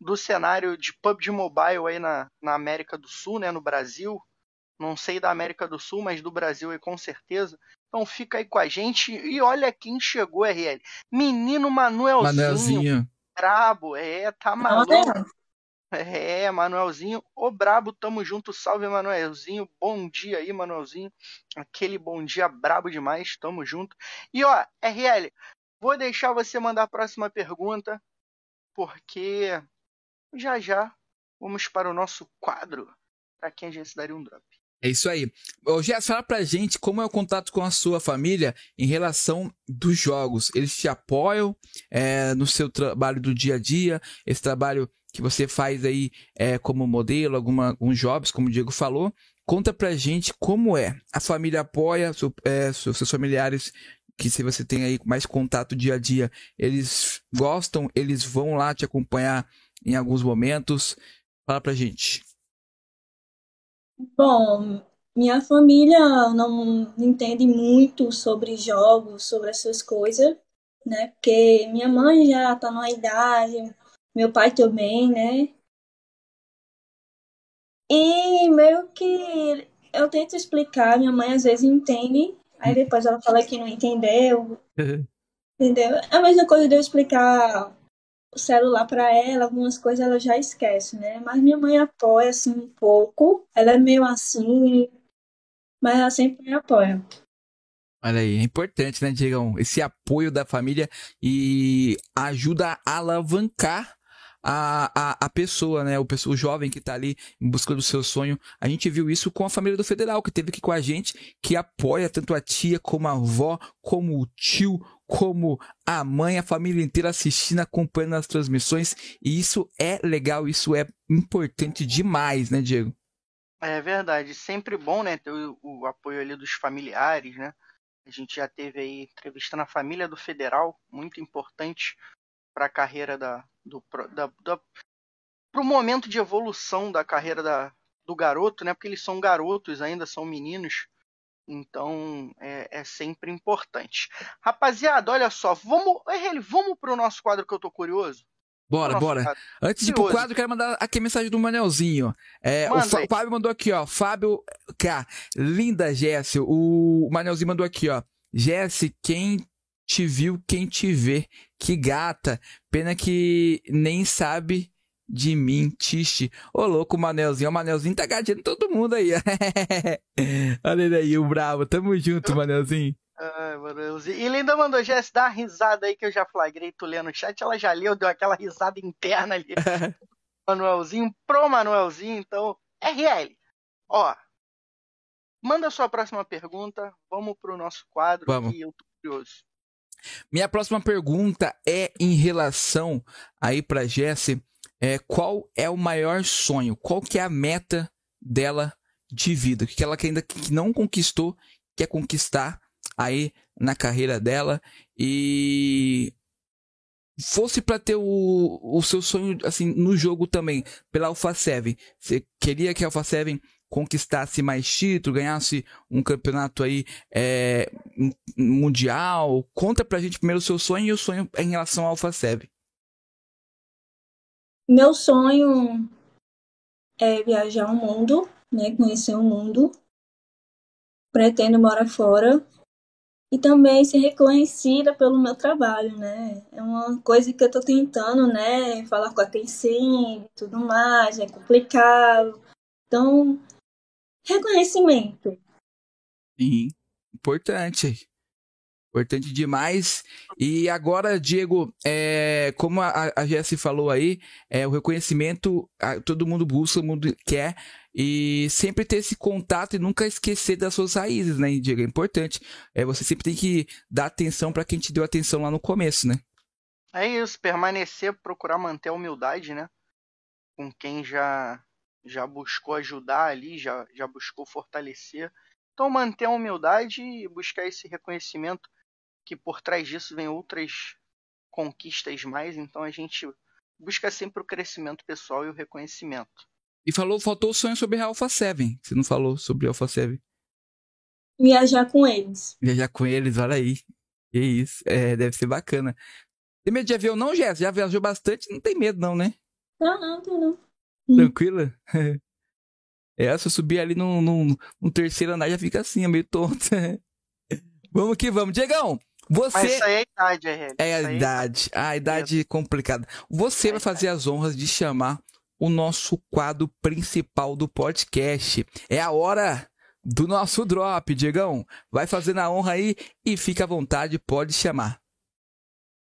do cenário de PUBG Mobile aí na, na América do Sul, né? No Brasil. Não sei da América do Sul, mas do Brasil aí com certeza. Então fica aí com a gente. E olha quem chegou, RL. Menino Manuelzinho. Manuelzinho. Brabo, é, tá maluco. É, Manuelzinho, ô brabo, tamo junto, salve Manuelzinho, bom dia aí, Manuelzinho, aquele bom dia brabo demais, tamo junto. E ó, RL, vou deixar você mandar a próxima pergunta, porque já já vamos para o nosso quadro, para quem a gente daria um drop. É isso aí. Ô, Jess, fala pra gente como é o contato com a sua família em relação dos jogos. Eles te apoiam é, no seu trabalho do dia a dia, esse trabalho que você faz aí é, como modelo, alguma, alguns jobs, como o Diego falou. Conta pra gente como é. A família apoia, seu, é, seus familiares, que se você tem aí mais contato dia a dia, eles gostam, eles vão lá te acompanhar em alguns momentos. Fala pra gente. Bom, minha família não entende muito sobre jogos, sobre essas coisas, né? Porque minha mãe já tá numa idade, meu pai também, né? E meio que eu tento explicar, minha mãe às vezes entende, aí depois ela fala que não entendeu. entendeu? É a mesma coisa de eu explicar o celular para ela, algumas coisas ela já esquece, né? Mas minha mãe apoia assim um pouco. Ela é meio assim, mas ela sempre me apoia. Olha aí, é importante, né, Diegão? Esse apoio da família e ajuda a alavancar a, a, a pessoa, né? O, o jovem que tá ali em busca do seu sonho. A gente viu isso com a família do Federal, que teve aqui com a gente, que apoia tanto a tia, como a avó, como o tio, como a mãe, a família inteira assistindo, acompanhando as transmissões. E isso é legal, isso é importante demais, né, Diego? É verdade, sempre bom, né, ter o, o apoio ali dos familiares, né? A gente já teve aí entrevista na família do Federal, muito importante para a carreira da, do da, da pro momento de evolução da carreira da, do garoto, né? Porque eles são garotos ainda, são meninos. Então é, é sempre importante. Rapaziada, olha só, vamos, vamos pro nosso quadro que eu tô curioso. Bora, bora. Quadro. Antes de ir pro quadro, quero mandar aqui a mensagem do Manelzinho. É, o Fábio mandou aqui, ó. Fábio K. Linda, Jéssica. O Manelzinho mandou aqui, ó. Jéssica, quem te viu quem te vê. Que gata. Pena que nem sabe de mim, Tiche. Ô, louco, o Manelzinho. O Manelzinho tá gatinho todo mundo aí. Olha ele aí, o bravo. Tamo junto, Manelzinho. Ai, Manelzinho. E ele ainda mandou, Jess, dá uma risada aí que eu já flagrei tu lendo no chat. Ela já leu, deu aquela risada interna ali. Manuelzinho pro Manuelzinho. Então, RL. Ó, manda sua próxima pergunta. Vamos pro nosso quadro Vamos. que eu tô curioso. Minha próxima pergunta é em relação aí pra Jessie. É, qual é o maior sonho? Qual que é a meta dela de vida? O que ela ainda que não conquistou, quer conquistar aí na carreira dela e fosse para ter o, o seu sonho assim no jogo também pela Alpha 7. Você queria que a Alpha 7 conquistasse mais título, ganhasse um campeonato aí é, mundial? Conta pra gente primeiro o seu sonho e o sonho em relação ao Alpha 7. Meu sonho é viajar o mundo, né? Conhecer o mundo. Pretendo morar fora. E também ser reconhecida pelo meu trabalho, né? É uma coisa que eu tô tentando, né? Falar com a Tencent e tudo mais, é complicado. Então, reconhecimento. Sim, importante. Importante demais. E agora, Diego, é, como a, a Jessie falou aí, é, o reconhecimento a, todo mundo busca, todo mundo quer. E sempre ter esse contato e nunca esquecer das suas raízes, né, Diego? É importante. É, você sempre tem que dar atenção para quem te deu atenção lá no começo, né? É isso, permanecer, procurar manter a humildade, né? Com quem já já buscou ajudar ali, já, já buscou fortalecer. Então manter a humildade e buscar esse reconhecimento que por trás disso vem outras conquistas mais, então a gente busca sempre o crescimento pessoal e o reconhecimento. E falou, faltou o sonho sobre a Alpha 7. Você não falou sobre a Alpha 7. Viajar com eles. Viajar com eles, olha aí. Que isso. É, deve ser bacana. Tem medo de avião não, Jess? Já viajou bastante, não tem medo não, né? Não, não, não, não. Tranquila? É, se eu subir ali no, no, no terceiro andar já fica assim, é meio tonto. vamos que vamos. Diegão, você... Mas isso aí é a idade, RL. É a Isso aí idade. A idade é complicada. Você É vai fazer as honras de chamar o nosso quadro principal do podcast. É a hora do nosso drop, Diegão. Vai fazendo a honra aí e fica à vontade, pode chamar.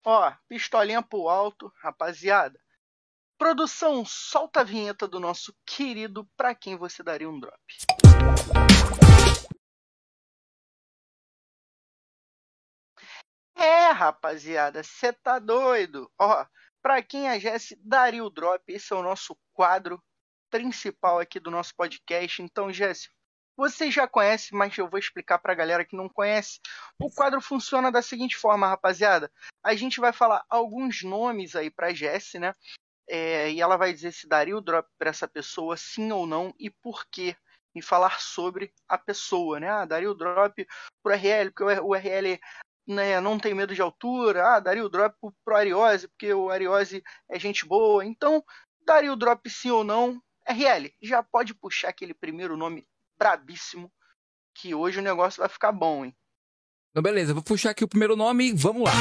Ó, pistolinha pro alto, rapaziada. Produção, solta a vinheta do nosso querido Pra Quem Você Daria um Drop. É, rapaziada, cê tá doido. Ó, pra quem a Jess daria o drop, esse é o nosso quadro principal aqui do nosso podcast. Então, Jess, você já conhece, mas eu vou explicar pra galera que não conhece. O quadro funciona da seguinte forma, rapaziada. A gente vai falar alguns nomes aí pra Jess, né? É, e ela vai dizer se daria o drop pra essa pessoa, sim ou não, e por quê. E falar sobre a pessoa, né? Ah, daria o drop pro RL, porque o RL né, não tem medo de altura, ah, daria o drop pro Ariose, porque o Ariose é gente boa. Então, daria o drop sim ou não. RL, já pode puxar aquele primeiro nome brabíssimo, que hoje o negócio vai ficar bom, hein? Então, beleza, vou puxar aqui o primeiro nome e vamos lá.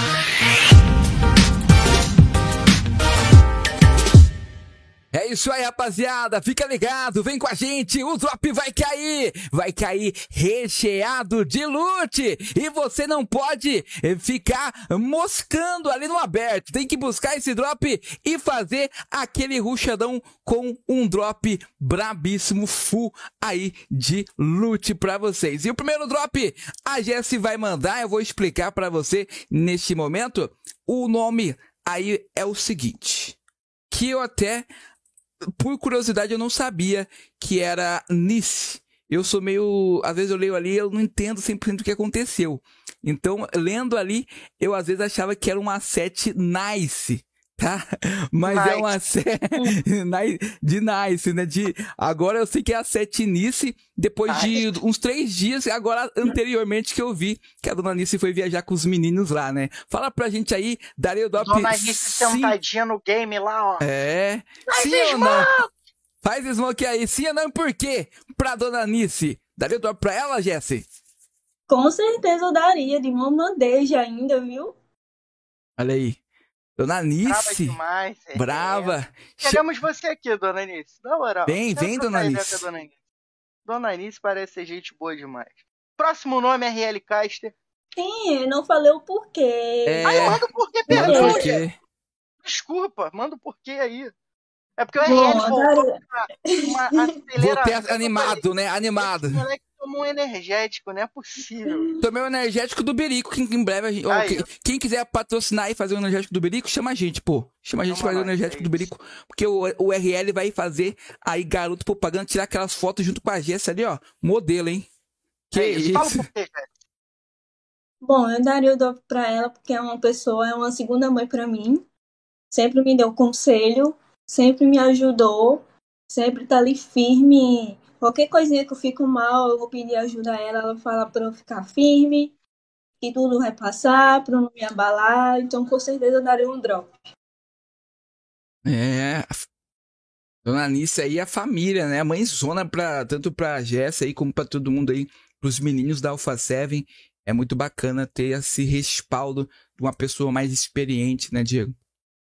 É isso aí, rapaziada. Fica ligado, vem com a gente. O drop vai cair, vai cair recheado de loot. E você não pode eh, ficar moscando ali no aberto. Tem que buscar esse drop e fazer aquele ruchadão com um drop brabíssimo full aí de loot pra vocês. E o primeiro drop a Jessie vai mandar, eu vou explicar pra você neste momento. O nome aí é o seguinte, que eu até por curiosidade, eu não sabia que era Nice. Eu sou meio. Às vezes eu leio ali eu não entendo 100% o que aconteceu. Então, lendo ali, eu às vezes achava que era uma set nice. Tá? Mas é uma set de nice, né? De, agora eu sei que é a set Nice, depois de uns três dias, agora anteriormente que eu vi que a dona Nice foi viajar com os meninos lá, né? Fala pra gente aí, daria o drop. Dona Nice sentadinha no game lá, ó. É. Faz Sim ou smoke! não? Faz smoke aí, sim ou não? Por quê? Pra dona Nice. Daria o drop pra ela, Jesse? Com certeza eu daria, de uma bandeja ainda, viu? Olha aí. Dona Brava Anice. demais. é. Brava. Che- Queremos você aqui, dona Anice. Na moral. Vem, vem, dona ideia Anice. Dona Anice. Dona Anice parece ser gente boa demais. Próximo nome é RL Caster. Sim, não falei o porquê. É, Ai, manda o porquê, perdão, por gente. quê? Desculpa, manda o porquê aí. É porque o Bom, RL voltou pra uma Voltei aceleração. animado, né? Animado. Esse moleque tomou um energético, não é possível. Tomei o energético do Berico, que em breve a gente. Aí, quem, ó. quem quiser patrocinar e fazer o energético do Berico, chama a gente, pô. Chama a gente pra fazer o energético é do. Berico. Porque o, o RL vai fazer aí garoto propaganda, tirar aquelas fotos junto com a Jéssica ali, ó. Modelo, hein? Que é isso? Fala cara. Bom, eu daria o dop pra ela porque é uma pessoa, é uma segunda mãe pra mim. Sempre me deu conselho, sempre me ajudou, sempre tá ali firme. Qualquer coisinha que eu fico mal, eu vou pedir ajuda a ela, ela fala pra eu ficar firme, que tudo vai passar, pra eu não me abalar. Então, com certeza, eu daria um drop. É. Dona Anice aí, a família, né? A mãezona pra, tanto pra Jéssica aí como pra todo mundo aí, pros meninos da Alpha 7. É muito bacana ter esse respaldo de uma pessoa mais experiente, né, Diego?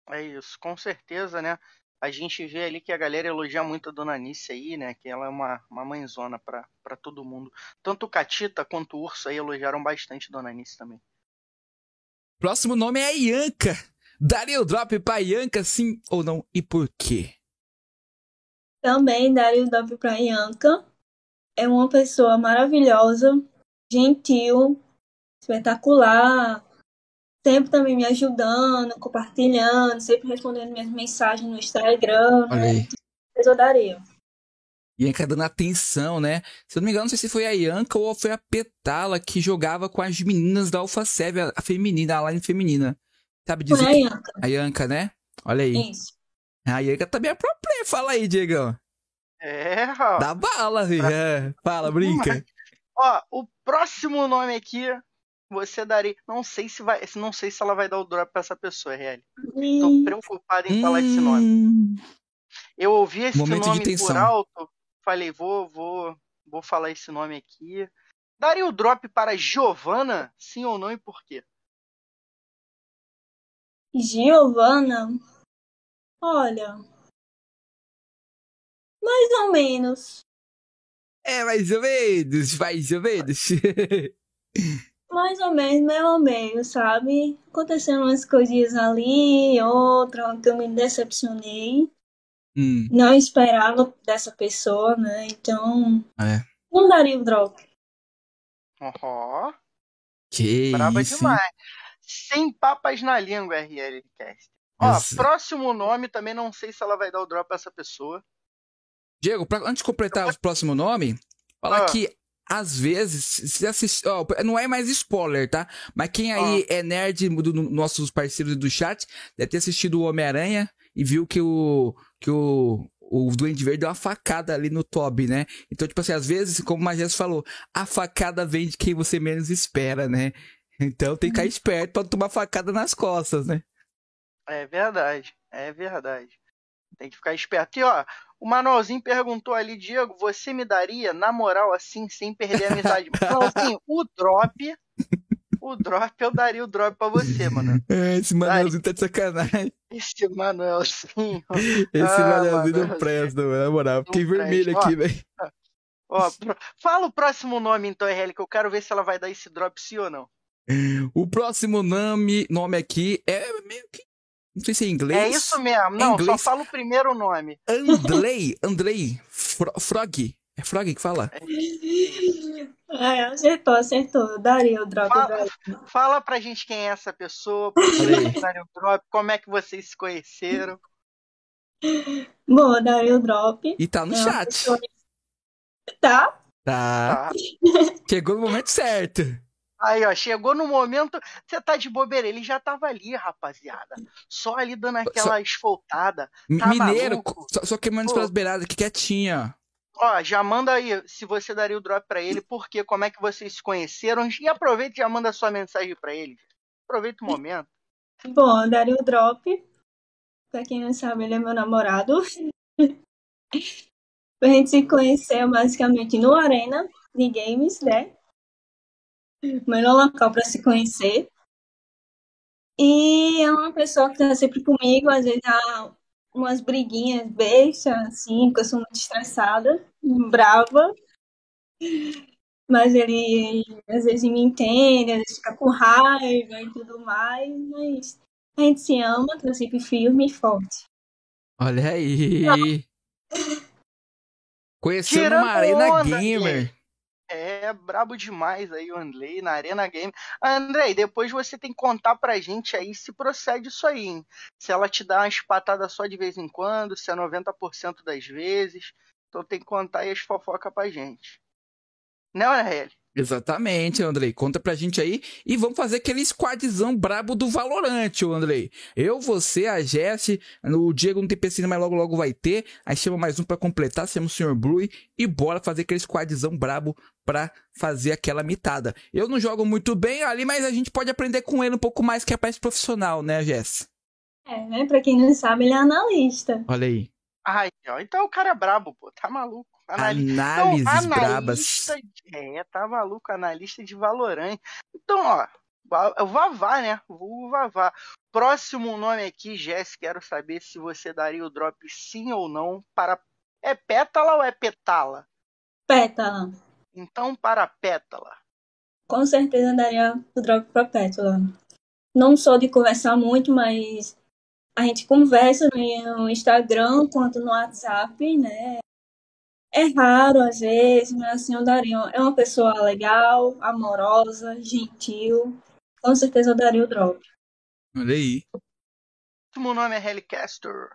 É isso, com certeza, né? A gente vê ali que a galera elogia muito a Dona Anice aí, né? Que ela é uma, uma mãezona pra, pra todo mundo. Tanto o Catita quanto o Urso aí elogiaram bastante a Dona Anice também. Próximo nome é a Ianca. Daria o drop pra Ianca, sim ou não? E por quê? Também daria o dop pra Ianca. É uma pessoa maravilhosa, gentil, espetacular. Sempre também me ajudando, compartilhando, sempre respondendo minhas mensagens no Instagram. Olha aí. Eu daria. Ianca dando atenção, né? Se eu não me engano, não sei se foi a Ianca ou foi a Petala que jogava com as meninas da Alpha 7, a- feminina, a line feminina. Sabe dizer? Foi a que- Ianca. A Ianca, né? Olha aí. Isso. A Ianca também é pro player. Fala aí, Diegão. É, ó. Dá bala, filho. É. Fala, brinca. Ó, o próximo nome aqui, você daria. Não sei se vai. Não sei se ela vai dar o drop pra essa pessoa, RL. Tô preocupado em falar esse nome. Eu ouvi esse Momento nome por alto, falei, vou, vou, vou falar esse nome aqui. Daria o drop para Giovanna, sim ou não e por quê? Giovana. Olha. Mais ou menos. É, mais ou menos, mais ou menos. Mais ou menos, meu meio, sabe? Aconteceram umas coisinhas ali, outra que eu me decepcionei. hum, Não esperava dessa pessoa, né? Então, é. não daria o drop. Ó, Que braba isso. hein? demais. Sem papas na língua, RL Cast. Ó, Nossa. próximo nome, também não sei se ela vai dar o drop pra essa pessoa. Diego, pra- antes de completar o próximo nome, fala Ah. que às vezes, se assiste, ó, não é mais spoiler, tá? Mas quem aí Ah. é nerd do, do- nossos parceiros do chat deve ter assistido o Homem-Aranha e viu que o que o o Duende Verde deu uma facada ali no Toby, né? Então, tipo assim, às vezes, como o Magés falou, a facada vem de quem você menos espera, né? Então tem que ficar esperto pra não tomar facada nas costas, né? É verdade, é verdade. Tem que ficar esperto. E ó, o Manuelzinho perguntou ali, Diego, você me daria, na moral, assim, sem perder a amizade? Manuelzinho, o drop, o drop, eu daria o drop pra você, mano. É, Esse Manuelzinho tá de sacanagem. Esse Manuelzinho. Esse Ah, Manuelzinho não presta, mano, na moral. Fiquei vermelho presta. aqui, velho. Ó, pro- fala o próximo nome então, RL, que eu quero ver se ela vai dar esse drop sim ou não. O próximo nome, nome aqui é meio que. Não sei se é em inglês. É isso mesmo. Não, só inglês? fala o primeiro nome. Andrei, Andrei. Fro- Frog. É Frog que fala? É, acertou, acertou. Daria o drop. Fala- daria. Fala pra gente quem é essa pessoa, por que o drop, como é que vocês se conheceram. Bom, daria o drop. E tá no É chat. pessoa- Tá? Tá. Tá? Chegou no momento certo. Aí, ó, chegou no momento, você tá de bobeira, ele já tava ali, rapaziada. Só ali dando aquela esfoltada. Tá Mineiro, maluco? só, só queimando pelas beiradas aqui quietinha. Ó, já manda aí se você daria o drop pra ele, porque como é que vocês se conheceram. E aproveita e já manda sua mensagem pra ele. Aproveita o momento. Bom, eu daria o drop. Pra quem não sabe, ele é meu namorado. A gente se conheceu basicamente no Arena de Games, né? Melhor local pra se conhecer. E é uma pessoa que tá sempre comigo, às vezes há umas briguinhas bestas, assim, porque eu sou muito estressada, brava. Mas ele às vezes me entende, às vezes fica com raiva e tudo mais, mas a gente se ama, tá sempre firme e forte. Olha aí! Conhecendo Tirando uma arena onda, gamer. É brabo demais aí o Andrei na Arena Game. Andrei, depois você tem que contar pra gente aí se procede isso aí, hein? Se ela te dá umas patadas só de vez em quando, se é 90% das vezes. Então tem que contar aí as fofocas pra gente. Né, Ariel? Exatamente, Andrei. Conta pra gente aí. E vamos fazer aquele squadzão brabo do Valorante, Andrei. Eu, você, a Jess, o Diego não tem PC, mas logo logo vai ter. Aí chama mais um pra completar, chama o Sr. Blue e bora fazer aquele squadzão brabo pra fazer aquela mitada. Eu não jogo muito bem ali, mas a gente pode aprender com ele um pouco mais que é mais profissional, né, Jess? É, né? Pra quem não sabe, ele é analista. Olha aí. Ai, ó, então o cara é brabo, pô, tá maluco. Anali- Análises Então, brabas. analista de- É, tá maluco, analista de Valorant. Então, ó, é o Vavá, né? O Vavá. Próximo nome aqui, Jess, quero saber se você daria o drop sim ou não para. É Pétala ou é Petala? Pétala. Então, para Pétala. Com certeza daria o drop pra Pétala. Não sou de conversar muito, mas a gente conversa no Instagram quanto no WhatsApp, né? É raro às vezes, mas assim eu daria. É uma pessoa legal, amorosa, gentil. Com certeza eu daria o drop. Olha aí. Próximo nome é Helicaster.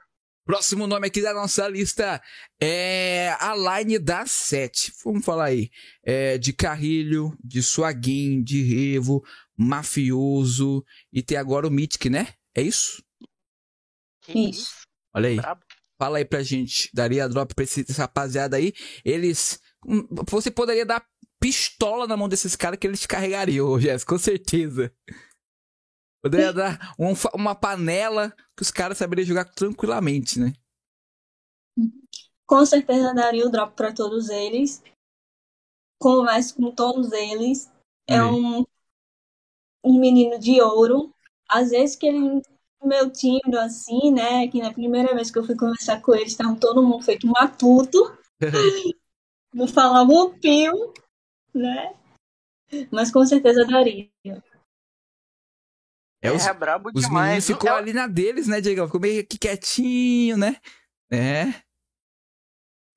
Próximo nome aqui da nossa lista é a line da sete. Vamos falar aí. É de Carrilho, de Suaguin, de Revo, Mafioso e tem agora o Mythic, né? É isso? Que Isso. Olha aí. Brabo. Fala aí pra gente. Daria drop pra esse, essa rapaziada aí. Eles. hum, Você poderia dar pistola na mão desses caras que eles carregariam, Jéssica, com certeza. Poderia dar um uma panela que os caras saberiam jogar tranquilamente, né? Com certeza daria o drop para todos eles. Converso com todos eles. É um, um menino de ouro. Às vezes que ele meio tímido assim, né? Que na primeira vez que eu fui conversar com eles, estavam todo mundo feito um matuto. Não falava um pio, né? Mas com certeza daria. É, os, É brabo os demais. meninos ficou É- ali na deles, né, Diego? Ficou meio que quietinho, né? É.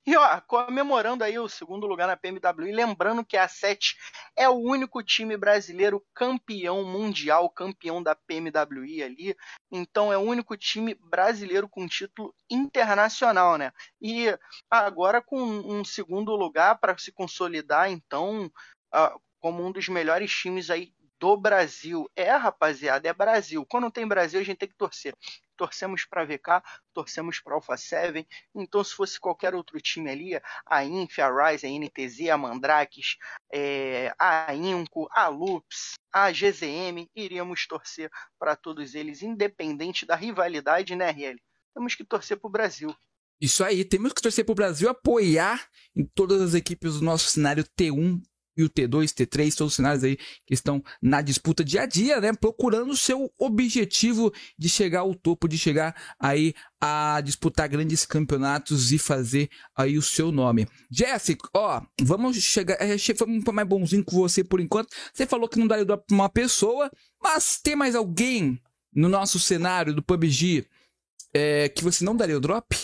E ó, comemorando aí o segundo lugar na PMW, e lembrando que a 7 é o único time brasileiro campeão mundial, campeão da PMWI ali. Então é o único time brasileiro com título internacional, né? E agora com um segundo lugar para se consolidar, então, ah, como um dos melhores times aí do Brasil. É, rapaziada, é Brasil. Quando tem Brasil, a gente tem que torcer. Torcemos para VK, torcemos para Alpha 7, então, se fosse qualquer outro time ali, a Inf, a Rise, a NTZ, a Mandrakes, é, a Inco, a Loops, a GZM, iríamos torcer para todos eles, independente da rivalidade, né, RL? Temos que torcer para o Brasil. Isso aí, temos que torcer pro Brasil apoiar em todas as equipes do nosso cenário T1 e o T2, T3, todos os cenários aí que estão na disputa dia a dia, né? Procurando o seu objetivo de chegar ao topo, de chegar aí a disputar grandes campeonatos e fazer aí o seu nome. Jéssica, ó, vamos chegar, che- vamos mais bonzinho com você por enquanto. Você falou que não daria drop pra uma pessoa, mas tem mais alguém no nosso cenário do PUBG é, que você não daria o drop?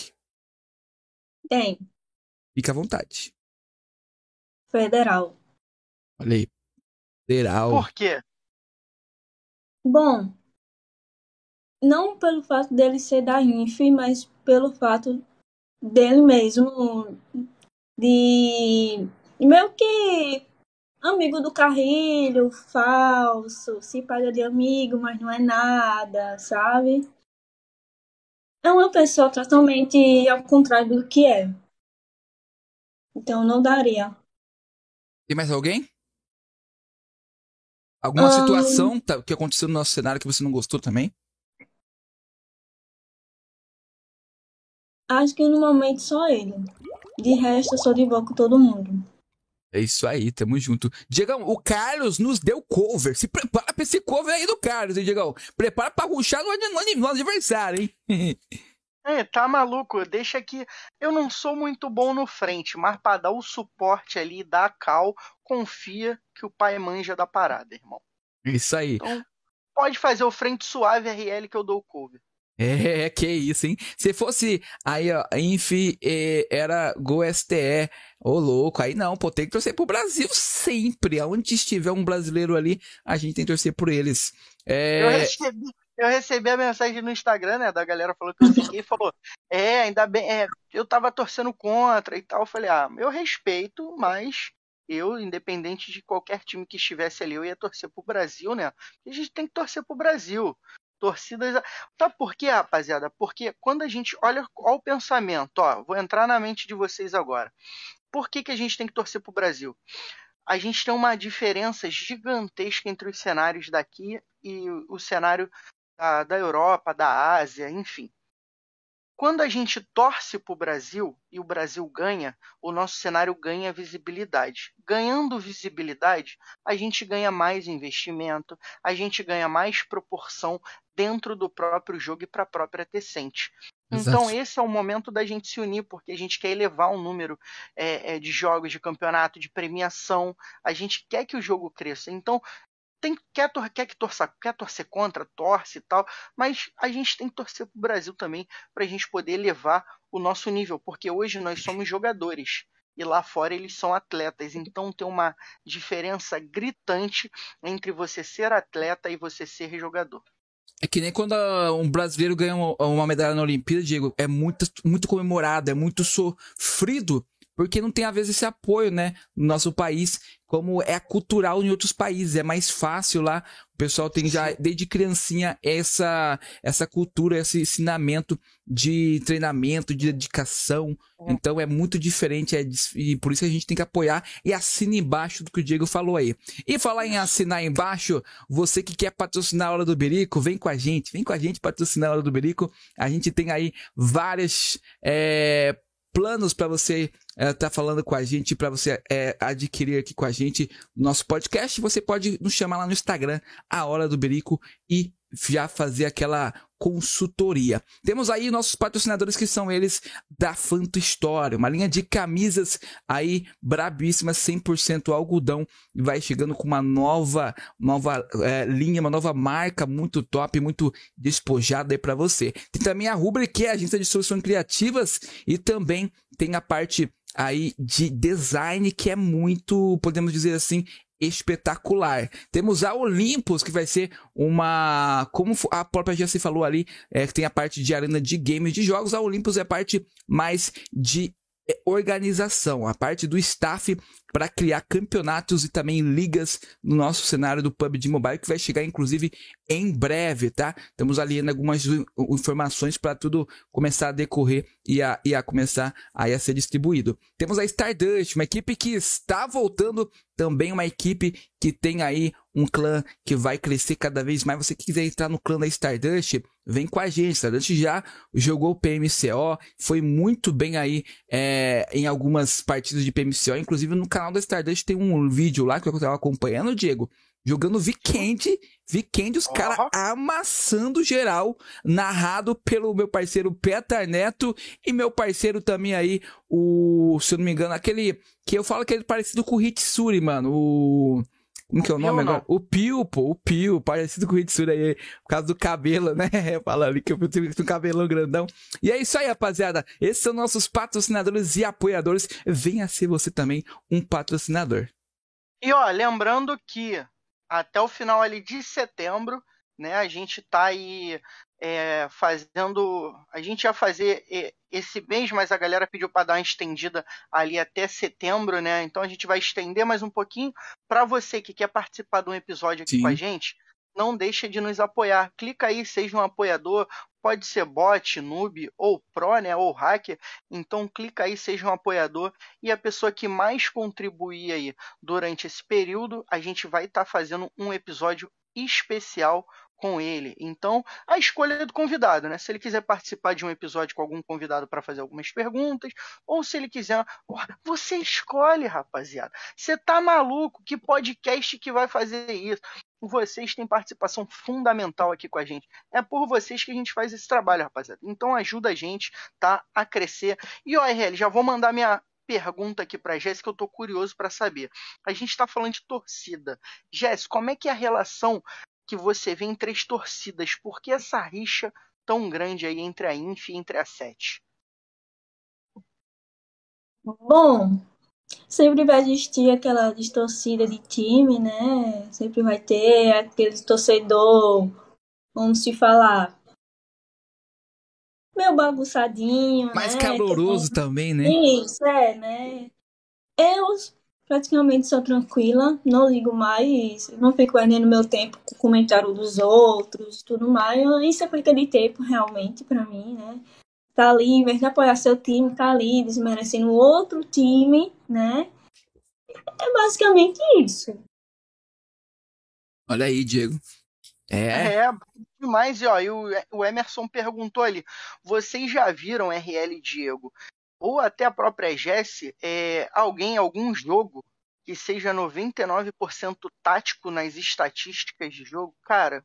Tem. Fica à vontade. Federal. Olha aí. Federal. Por quê? Bom, não pelo fato dele ser da INF, mas pelo fato dele mesmo de meio que amigo do Carrilho, falso, se paga de amigo, mas não é nada, sabe? É uma pessoa totalmente ao contrário do que é. Então não daria. Tem mais alguém? Alguma Ahn. situação que aconteceu no nosso cenário que você não gostou também? Acho que no momento só ele. De resto, eu sou de boa com todo mundo. É isso aí, tamo junto. Diegão, o Carlos nos deu cover. Se prepara pra esse cover aí do Carlos, hein, Diegão? Prepara pra ruxar no, no, no aniversário, hein? É, tá maluco? Deixa que eu não sou muito bom no frente, mas pra dar o suporte ali, dar a cal, confia que o pai manja da parada, irmão. Isso aí. Então, pode fazer o frente suave RL que eu dou o cover. É, que isso, hein? Se fosse aí, ó, Inf era Go STE, ô louco, aí não, pô, tem que torcer pro Brasil sempre. Aonde estiver um brasileiro ali, a gente tem que torcer por eles. É... Eu, recebi, eu recebi a mensagem no Instagram, né, da galera falou que eu fiquei e falou: É, ainda bem, é, eu tava torcendo contra e tal. Eu falei: Ah, eu respeito, mas eu, independente de qualquer time que estivesse ali, eu ia torcer pro Brasil, né? a gente tem que torcer pro Brasil torcidas. Sabe por quê, rapaziada? Porque quando a gente olha, olha o pensamento, ó, vou entrar na mente de vocês agora. Por que, que a gente tem que torcer pro Brasil? A gente tem uma diferença gigantesca entre os cenários daqui e o cenário da, da Europa, da Ásia, enfim. Quando a gente torce para o Brasil e o Brasil ganha, o nosso cenário ganha visibilidade. Ganhando visibilidade, a gente ganha mais investimento, a gente ganha mais proporção dentro do próprio jogo e para a própria Tecente. Então esse é o momento da gente se unir, porque a gente quer elevar o número é, é, de jogos, de campeonato, de premiação. A gente quer que o jogo cresça. Então tem, quer, quer que torça, quer torcer contra, torce e tal, mas a gente tem que torcer para o Brasil também para a gente poder elevar o nosso nível, porque hoje nós somos jogadores e lá fora eles são atletas, então tem uma diferença gritante entre você ser atleta e você ser jogador. É que nem quando um brasileiro ganha uma medalha na Olimpíada, Diego, é muito, muito comemorado, é muito sofrido porque não tem às vezes esse apoio, né, no nosso país, como é cultural em outros países, é mais fácil lá, o pessoal tem já desde criancinha essa essa cultura, esse ensinamento de treinamento, de dedicação, é. então é muito diferente, é, e por isso a gente tem que apoiar e assina embaixo do que o Diego falou aí. E falar em assinar embaixo, você que quer patrocinar a Hora do Berico, vem com a gente, vem com a gente patrocinar a Hora do Berico, a gente tem aí várias é, planos para você estar é, tá falando com a gente, para você é, adquirir aqui com a gente nosso podcast, você pode nos chamar lá no Instagram, a Hora do Berico, e já fazer aquela consultoria. Temos aí nossos patrocinadores que são eles da Fanto História, uma linha de camisas aí brabíssimas, 100% algodão, e vai chegando com uma nova nova é, linha, uma nova marca muito top, muito despojada aí para você. Tem também a Rubrik, que é a agência de soluções criativas e também tem a parte aí de design que é muito, podemos dizer assim, espetacular. Temos a Olympus, que vai ser uma. Como a própria Jessie falou ali, é, que tem a parte de arena de games de jogos. A Olympus é a parte mais de organização, a parte do staff para criar campeonatos e também ligas no nosso cenário do PUBG Mobile, que vai chegar inclusive em breve, tá? Estamos ali algumas informações para tudo começar a decorrer e a, e a começar a, a ser distribuído. Temos a Stardust, uma equipe que está voltando, também uma equipe que tem aí um clã que vai crescer cada vez mais. Você que quiser entrar no clã da Stardust, vem com a gente. Stardust já jogou PMCO, foi muito bem aí é, em algumas partidas de PMCO, inclusive no canal da Stardust tem um vídeo lá que eu estava acompanhando, Diego, jogando Weekend, Weekend, os caras amassando geral, narrado pelo meu parceiro Petar Neto e meu parceiro também aí, o, se eu não me engano, aquele que eu falo que é parecido com o Hitsuri, mano, o... Como que é o nome agora? O Pio, pô, o Pio, parecido com o Hitsuri aí, por causa do cabelo, né? Falando ali que eu tenho um cabelão grandão. E é isso aí, rapaziada. Esses são nossos patrocinadores e apoiadores. Venha ser você também um patrocinador. E ó, lembrando que até o final ali de setembro, né, a gente tá aí é, fazendo. A gente ia fazer esse mês, mas a galera pediu para dar uma estendida ali até setembro, né? Então a gente vai estender mais um pouquinho. Para você que quer participar de um episódio aqui Sim. com a gente, não deixa de nos apoiar. Clica aí, seja um apoiador. Pode ser bot, noob ou pro, né? Ou hacker. Então clica aí, seja um apoiador. E a pessoa que mais contribuir aí durante esse período, a gente vai estar tá fazendo um episódio especial com ele. Então, a escolha é do convidado, né? Se ele quiser participar de um episódio com algum convidado para fazer algumas perguntas, ou se ele quiser, você escolhe, rapaziada. Você tá maluco? Que podcast que vai fazer isso? Vocês têm participação fundamental aqui com a gente. É por vocês que a gente faz esse trabalho, rapaziada. Então ajuda a gente, tá, a crescer. E ó, RL, já vou mandar minha pergunta aqui para Jéssica, eu tô curioso para saber. A gente está falando de torcida. Jéssica, como é que é a relação que você vê entre as torcidas. Por que essa rixa tão grande aí entre a Inf e entre a Sete? Bom, sempre vai existir aquela distorcida de time, né? Sempre vai ter aquele torcedor, vamos se falar, meio bagunçadinho, Mais né? caloroso também, né? Isso, é, né? Eu praticamente sou tranquila, não ligo mais, não fico perdendo meu tempo com o comentário dos outros, tudo mais. Isso é perda de tempo, realmente, para mim, né? Tá ali, em vez de apoiar seu time, tá ali desmerecendo outro time, né? É basicamente isso. Olha aí, Diego. É. É, demais. E, ó, e o, o Emerson perguntou ali: vocês já viram RL Diego ou até a própria Jesse, é, alguém, algum jogo que seja 99% tático nas estatísticas de jogo, cara,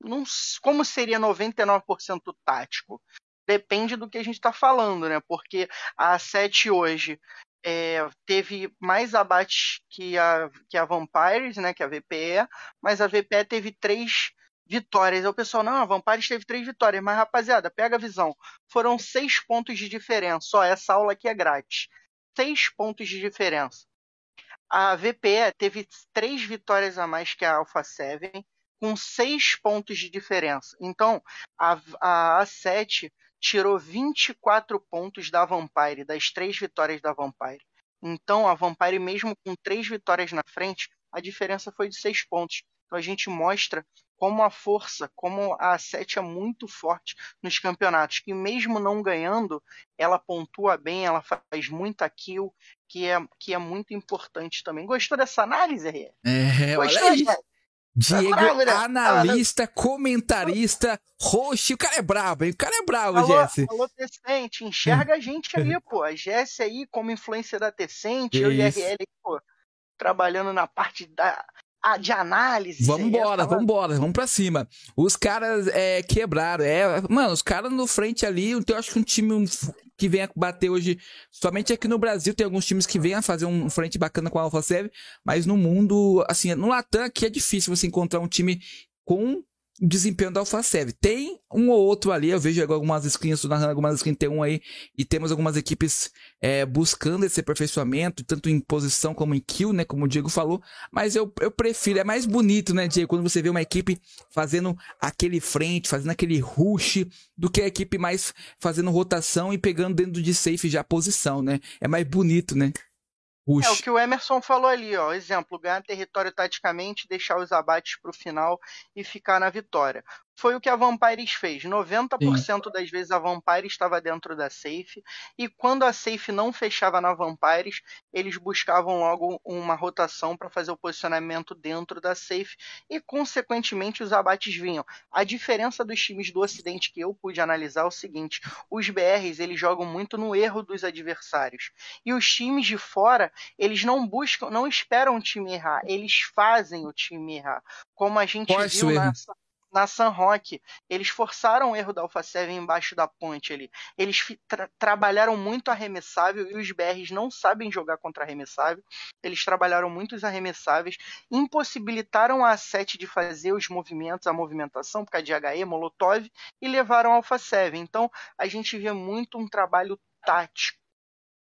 não, como seria 99% tático? Depende do que a gente está falando, né? Porque a 7 hoje é, teve mais abates que a, que a Vampires, né? Que a VPE, mas a VPE teve três vitórias. O pessoal, não, a Vampires teve três vitórias, mas rapaziada, pega a visão. Foram seis pontos de diferença. Só essa aula aqui é grátis. Seis pontos de diferença. A VPE teve três vitórias a mais que a Alpha 7, com seis pontos de diferença. Então, a, a A7 tirou 24 pontos da Vampire, das três vitórias da Vampire. Então, a Vampire, mesmo com três vitórias na frente, a diferença foi de seis pontos. Então, a gente mostra como a força, como a Sete é muito forte nos campeonatos, que mesmo não ganhando, ela pontua bem, ela faz muita kill, que é, que é muito importante também. Gostou dessa análise, Rê? É, Gostou, olha aí. Diego, bravo, analista, comentarista, host, o cara é brabo, hein? O cara é brabo, Jesse. Alô, Tecente, enxerga a gente ali, pô. A Jesse aí, como influência da Tecente, eu e a RL, pô, trabalhando na parte da, de análise. Vamos embora, vamos embora, vamos pra cima. Os caras é, quebraram. É, mano, os caras no frente ali, eu acho que um time que vem a bater hoje, somente aqui no Brasil tem alguns times que vêm a fazer um frente bacana com a Alpha 7, mas no mundo, assim, no Latam aqui é difícil você encontrar um time com desempenho da Alpha 7. Tem um ou outro ali, eu vejo algumas skins, estou narrando algumas skins, tem um aí, e temos algumas equipes é, buscando esse aperfeiçoamento, tanto em posição como em kill, né, como o Diego falou, mas eu, eu prefiro, é mais bonito, né, Diego, quando você vê uma equipe fazendo aquele frente, fazendo aquele rush, do que a equipe mais fazendo rotação e pegando dentro de safe já a posição, né, é mais bonito, né. Puxa. É o que o Emerson falou ali, ó. Exemplo, ganhar território taticamente, deixar os abates para o final e ficar na vitória foi o que a Vampires fez. 90% Sim. das vezes a Vampires estava dentro da safe, e quando a safe não fechava na Vampires, eles buscavam logo uma rotação para fazer o posicionamento dentro da safe, e consequentemente os abates vinham. A diferença dos times do Ocidente que eu pude analisar é o seguinte: os BRs eles jogam muito no erro dos adversários, e os times de fora eles não buscam, não esperam o time errar, eles fazem o time errar, como a gente viu nessa na San Roque, eles forçaram o erro da Alpha 7 embaixo da ponte ali. Eles tra trabalharam muito arremessável e os BRs não sabem jogar contra arremessável. Eles trabalharam muito os arremessáveis, impossibilitaram a 7 de fazer os movimentos, a movimentação, por causa de HE, Molotov, e levaram a Alpha 7. Então, a gente vê muito um trabalho tático.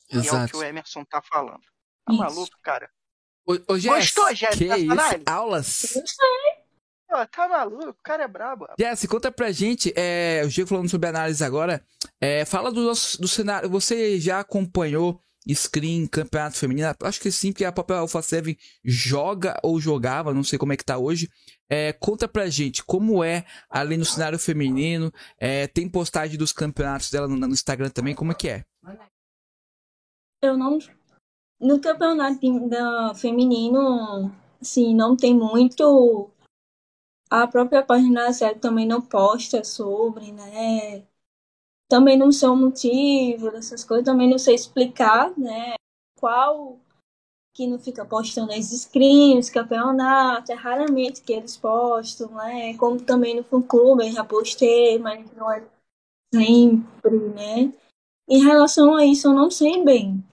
Exato. Que é o que o Emerson tá falando. Tá Isso. maluco, cara? Ô, ô Jess, Gostou? Que isso? Tá maluco, o cara é brabo. Jesse, conta pra gente, é, o Diego falando sobre análise agora, é, fala do, nosso, do cenário, você já acompanhou screen, campeonato feminino? Acho que sim, porque a própria Alpha 7 joga ou jogava, não sei como é que tá hoje. É, conta pra gente como é ali no cenário feminino, é, tem postagem dos campeonatos dela no, no Instagram também, como é que é? Eu não... No campeonato feminino, assim, não tem muito A própria página da série também não posta sobre, né? Também não sei o motivo dessas coisas, também não sei explicar, né? Qual que não fica postando as screens, campeonato, é raramente que eles postam, né? Como também no fã clube, eu já postei, mas não é sempre, né? Em relação a isso, eu não sei bem.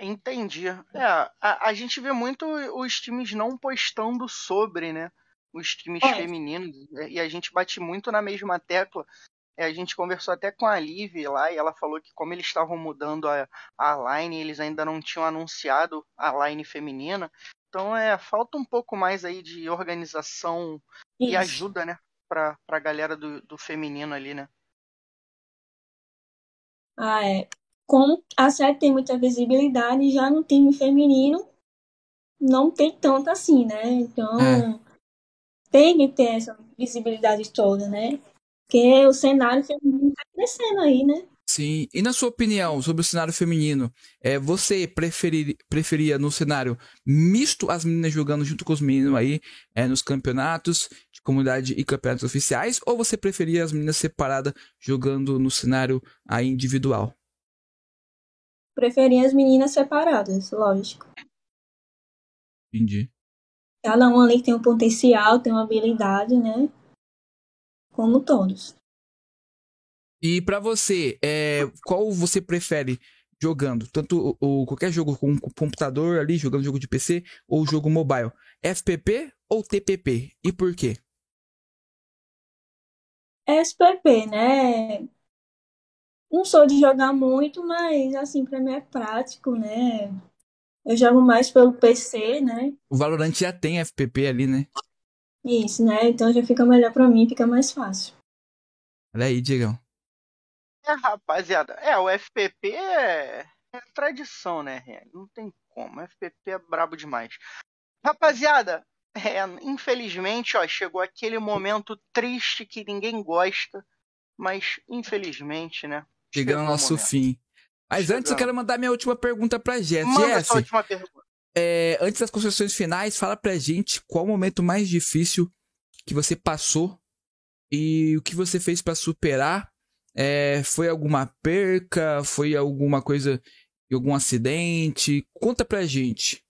Entendi. É, a, a gente vê muito os times não postando sobre, né? Os times É. femininos. E a gente bate muito na mesma tecla. É, a gente conversou até com a Liv lá e ela falou que como eles estavam mudando a, a line, eles ainda não tinham anunciado a line feminina. Então é, falta um pouco mais aí de organização e Isso. ajuda, né? Pra, pra galera do, do feminino ali, né? Ah, é. Como a série tem muita visibilidade, já no time feminino não tem tanto assim, né? Então, É. tem que ter essa visibilidade toda, né? Porque o cenário feminino tá crescendo aí, né? Sim. E na sua opinião sobre o cenário feminino, é, você preferir, preferia no cenário misto as meninas jogando junto com os meninos aí é, nos campeonatos de comunidade e campeonatos oficiais, ou você preferia as meninas separadas jogando no cenário aí individual? Preferia as meninas separadas, lógico. Entendi. Cada uma ali tem um potencial, tem uma habilidade, né? Como todos. E pra você, é, qual você prefere jogando? Tanto o, qualquer jogo com com computador ali, jogando jogo de PC, ou jogo mobile? FPP ou TPP? E por quê? SPP, né? Não sou de jogar muito, mas assim, pra mim é prático, né? Eu jogo mais pelo PC, né? O Valorant já tem FPP ali, né? Isso, né? Então já fica melhor pra mim, fica mais fácil. Olha aí, Diegão. É, rapaziada, é, o FPP é, é tradição, né? Não tem como, o FPP é brabo demais. Rapaziada, é, infelizmente, ó, chegou aquele momento triste que ninguém gosta, mas infelizmente, né? Chegando ao nosso momento. fim. Mas antes eu quero mandar minha última pergunta pra Jess. Manda Jess, sua última pergunta. é, antes das construções finais, fala pra gente qual o momento mais difícil que você passou e o que você fez pra superar. É, foi alguma perca? Foi alguma coisa, algum acidente? Conta pra gente.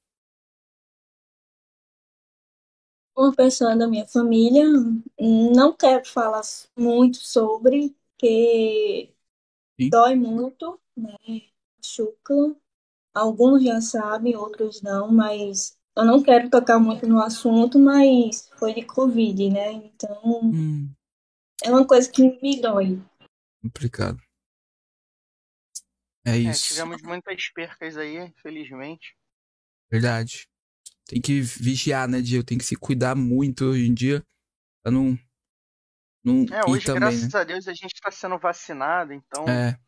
Uma pessoa da minha família, não quero falar muito sobre, porque Sim. dói muito, né? Machuca. Alguns já sabem, outros não, mas eu não quero tocar muito no assunto, mas foi de Covid, né? Então Hum, é uma coisa que me dói. complicado. É É, isso. tivemos muitas percas aí, infelizmente. Verdade. Tem que vigiar, né, Diego? Tem que se cuidar muito hoje em dia pra não. Não É, hoje, também, graças né? a Deus, a gente está sendo vacinado, então É,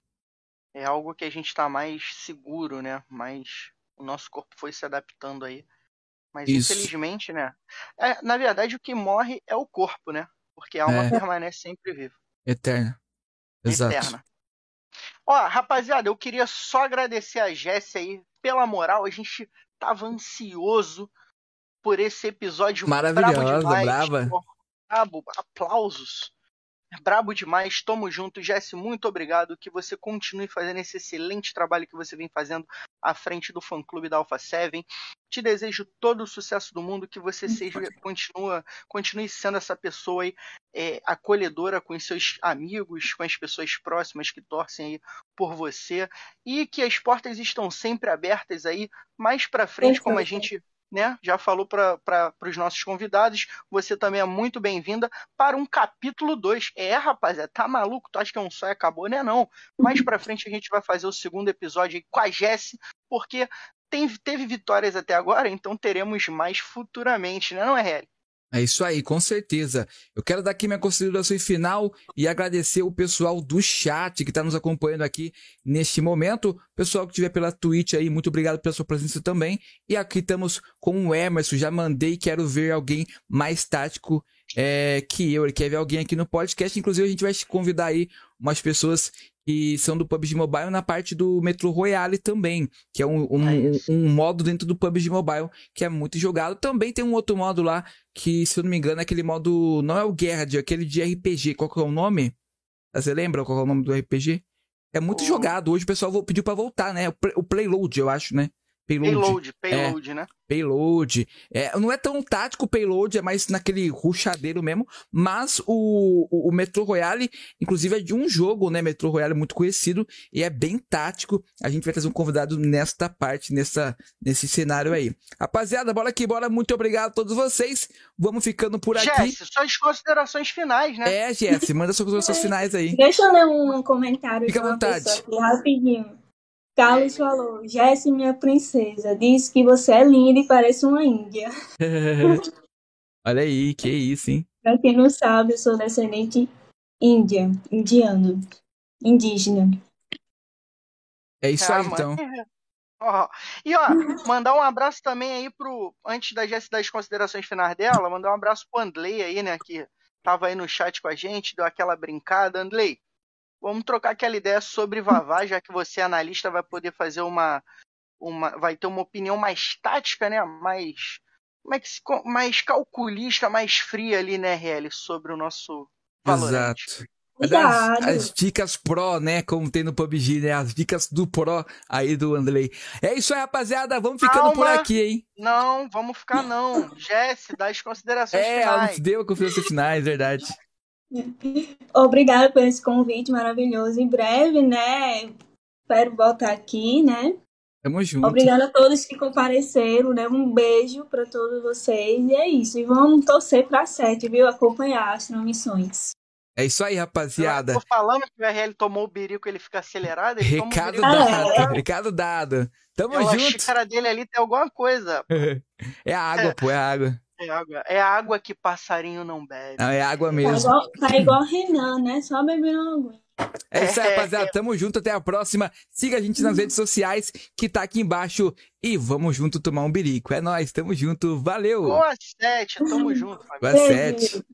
é algo que a gente está mais seguro, né? Mas o nosso corpo foi se adaptando aí. Mas Isso. infelizmente, né? É, na verdade, o que morre é o corpo, né? Porque a alma É. permanece sempre viva, eterna. Exato. eterna. Ó, rapaziada, eu queria só agradecer a Jéssica aí pela moral. A gente tava ansioso por esse episódio demais. brava. Brabo, aplausos. Brabo demais, tamo junto. Jesse, muito obrigado. Que você continue fazendo esse excelente trabalho que você vem fazendo à frente do fã clube da Alpha 7. Te desejo todo o sucesso do mundo, que você seja, continua, continue sendo essa pessoa aí, é, acolhedora com os seus amigos, com as pessoas próximas que torcem aí por você. E que as portas estão sempre abertas aí, mais pra frente, como a gente né, já falou para os nossos convidados. Você também é muito bem-vinda para um capítulo 2. É, rapaziada, tá maluco? Tu acha que é um só e acabou? Né, não. Mais pra frente a gente vai fazer o segundo episódio com a Jessie, porque tem, teve vitórias até agora, então teremos mais futuramente, né, não é, Harry? É isso aí, com certeza. Eu quero dar aqui minha consideração final e agradecer o pessoal do chat que está nos acompanhando aqui neste momento. Pessoal que estiver pela Twitch aí, muito obrigado pela sua presença também. E aqui estamos com o Emerson. Já mandei, quero ver alguém mais tático é, que eu, ele quer ver alguém aqui no podcast. Inclusive, a gente vai convidar aí umas pessoas que são do PUBG Mobile na parte do Metro Royale também, que é um, um, um, modo dentro do PUBG Mobile que é muito jogado. Também tem um outro modo lá que, se eu não me engano, é aquele modo. Não é o Guerra, é aquele de RPG. Qual que é o nome? Você lembra qual é o nome do RPG? É muito O- jogado. Hoje o pessoal pediu pra voltar, né? O, play, o Playload, eu acho, né? Payload. Payload, payload, né? Payload. É, não é tão tático o payload, é mais naquele ruxadeiro mesmo. Mas o, o, o Metro Royale, inclusive, é de um jogo, né? Metro Royale muito conhecido e é bem tático. A gente vai trazer um convidado nesta parte, nessa, nesse cenário aí. Rapaziada, bora aqui, bora. Muito obrigado a todos vocês. Vamos ficando por aqui. Jesse, suas considerações finais, né? É, Jesse, manda suas considerações finais aí. Deixa eu ler um comentário Fica à vontade. aqui rapidinho. Carlos falou, Jesse, minha princesa, diz que você é linda e parece uma índia. Olha aí, que isso, hein? Pra quem não sabe, eu sou descendente índia, indiano, indígena. É isso Ah, aí, então. mano. Ó, E ó, mandar um abraço também aí pro. Antes da Jess dar as considerações finais dela, mandar um abraço pro Andley aí, né? Que tava aí no chat com a gente, deu aquela brincada. Andley, vamos trocar aquela ideia sobre Vavá, já que você, analista, vai poder fazer uma. uma vai ter uma opinião mais tática, né? Mais. Como é que se, co- mais calculista, mais fria ali, né, RL, sobre o nosso Valorant. Exato. As, as dicas pro, né? Como tem no PUBG, né? As dicas do pro aí do Andrei. É isso aí, rapaziada. Vamos ficando por Calma. aqui, hein? Não, vamos ficar não. Jesse, dá as considerações É, finais. nos deu a confiança finais, verdade. Obrigada por esse convite maravilhoso. Em breve, né? Espero voltar aqui, né? Tamo junto. Obrigada a todos que compareceram, né? Um beijo para todos vocês. E é isso. E vamos torcer para sete, viu? Acompanhar as transmissões. É isso aí, rapaziada. Eu tô falando que o RL tomou o birico ele fica acelerado, ele Recado toma o birico. Ah, dado. Recado dado. Tamo Pela junto. xícara dele ali tem alguma coisa. É água, pô, é água. É água, é água que passarinho não bebe. Não, é água Tá mesmo. igual, tá igual Renan, né? Só bebendo água. É isso aí, rapaziada. Tamo junto. Até a próxima. Siga a gente nas redes sociais, que tá aqui embaixo. E vamos junto tomar um birico. É nóis, tamo junto. Valeu. Boa sete, tamo junto, família. Boa sete.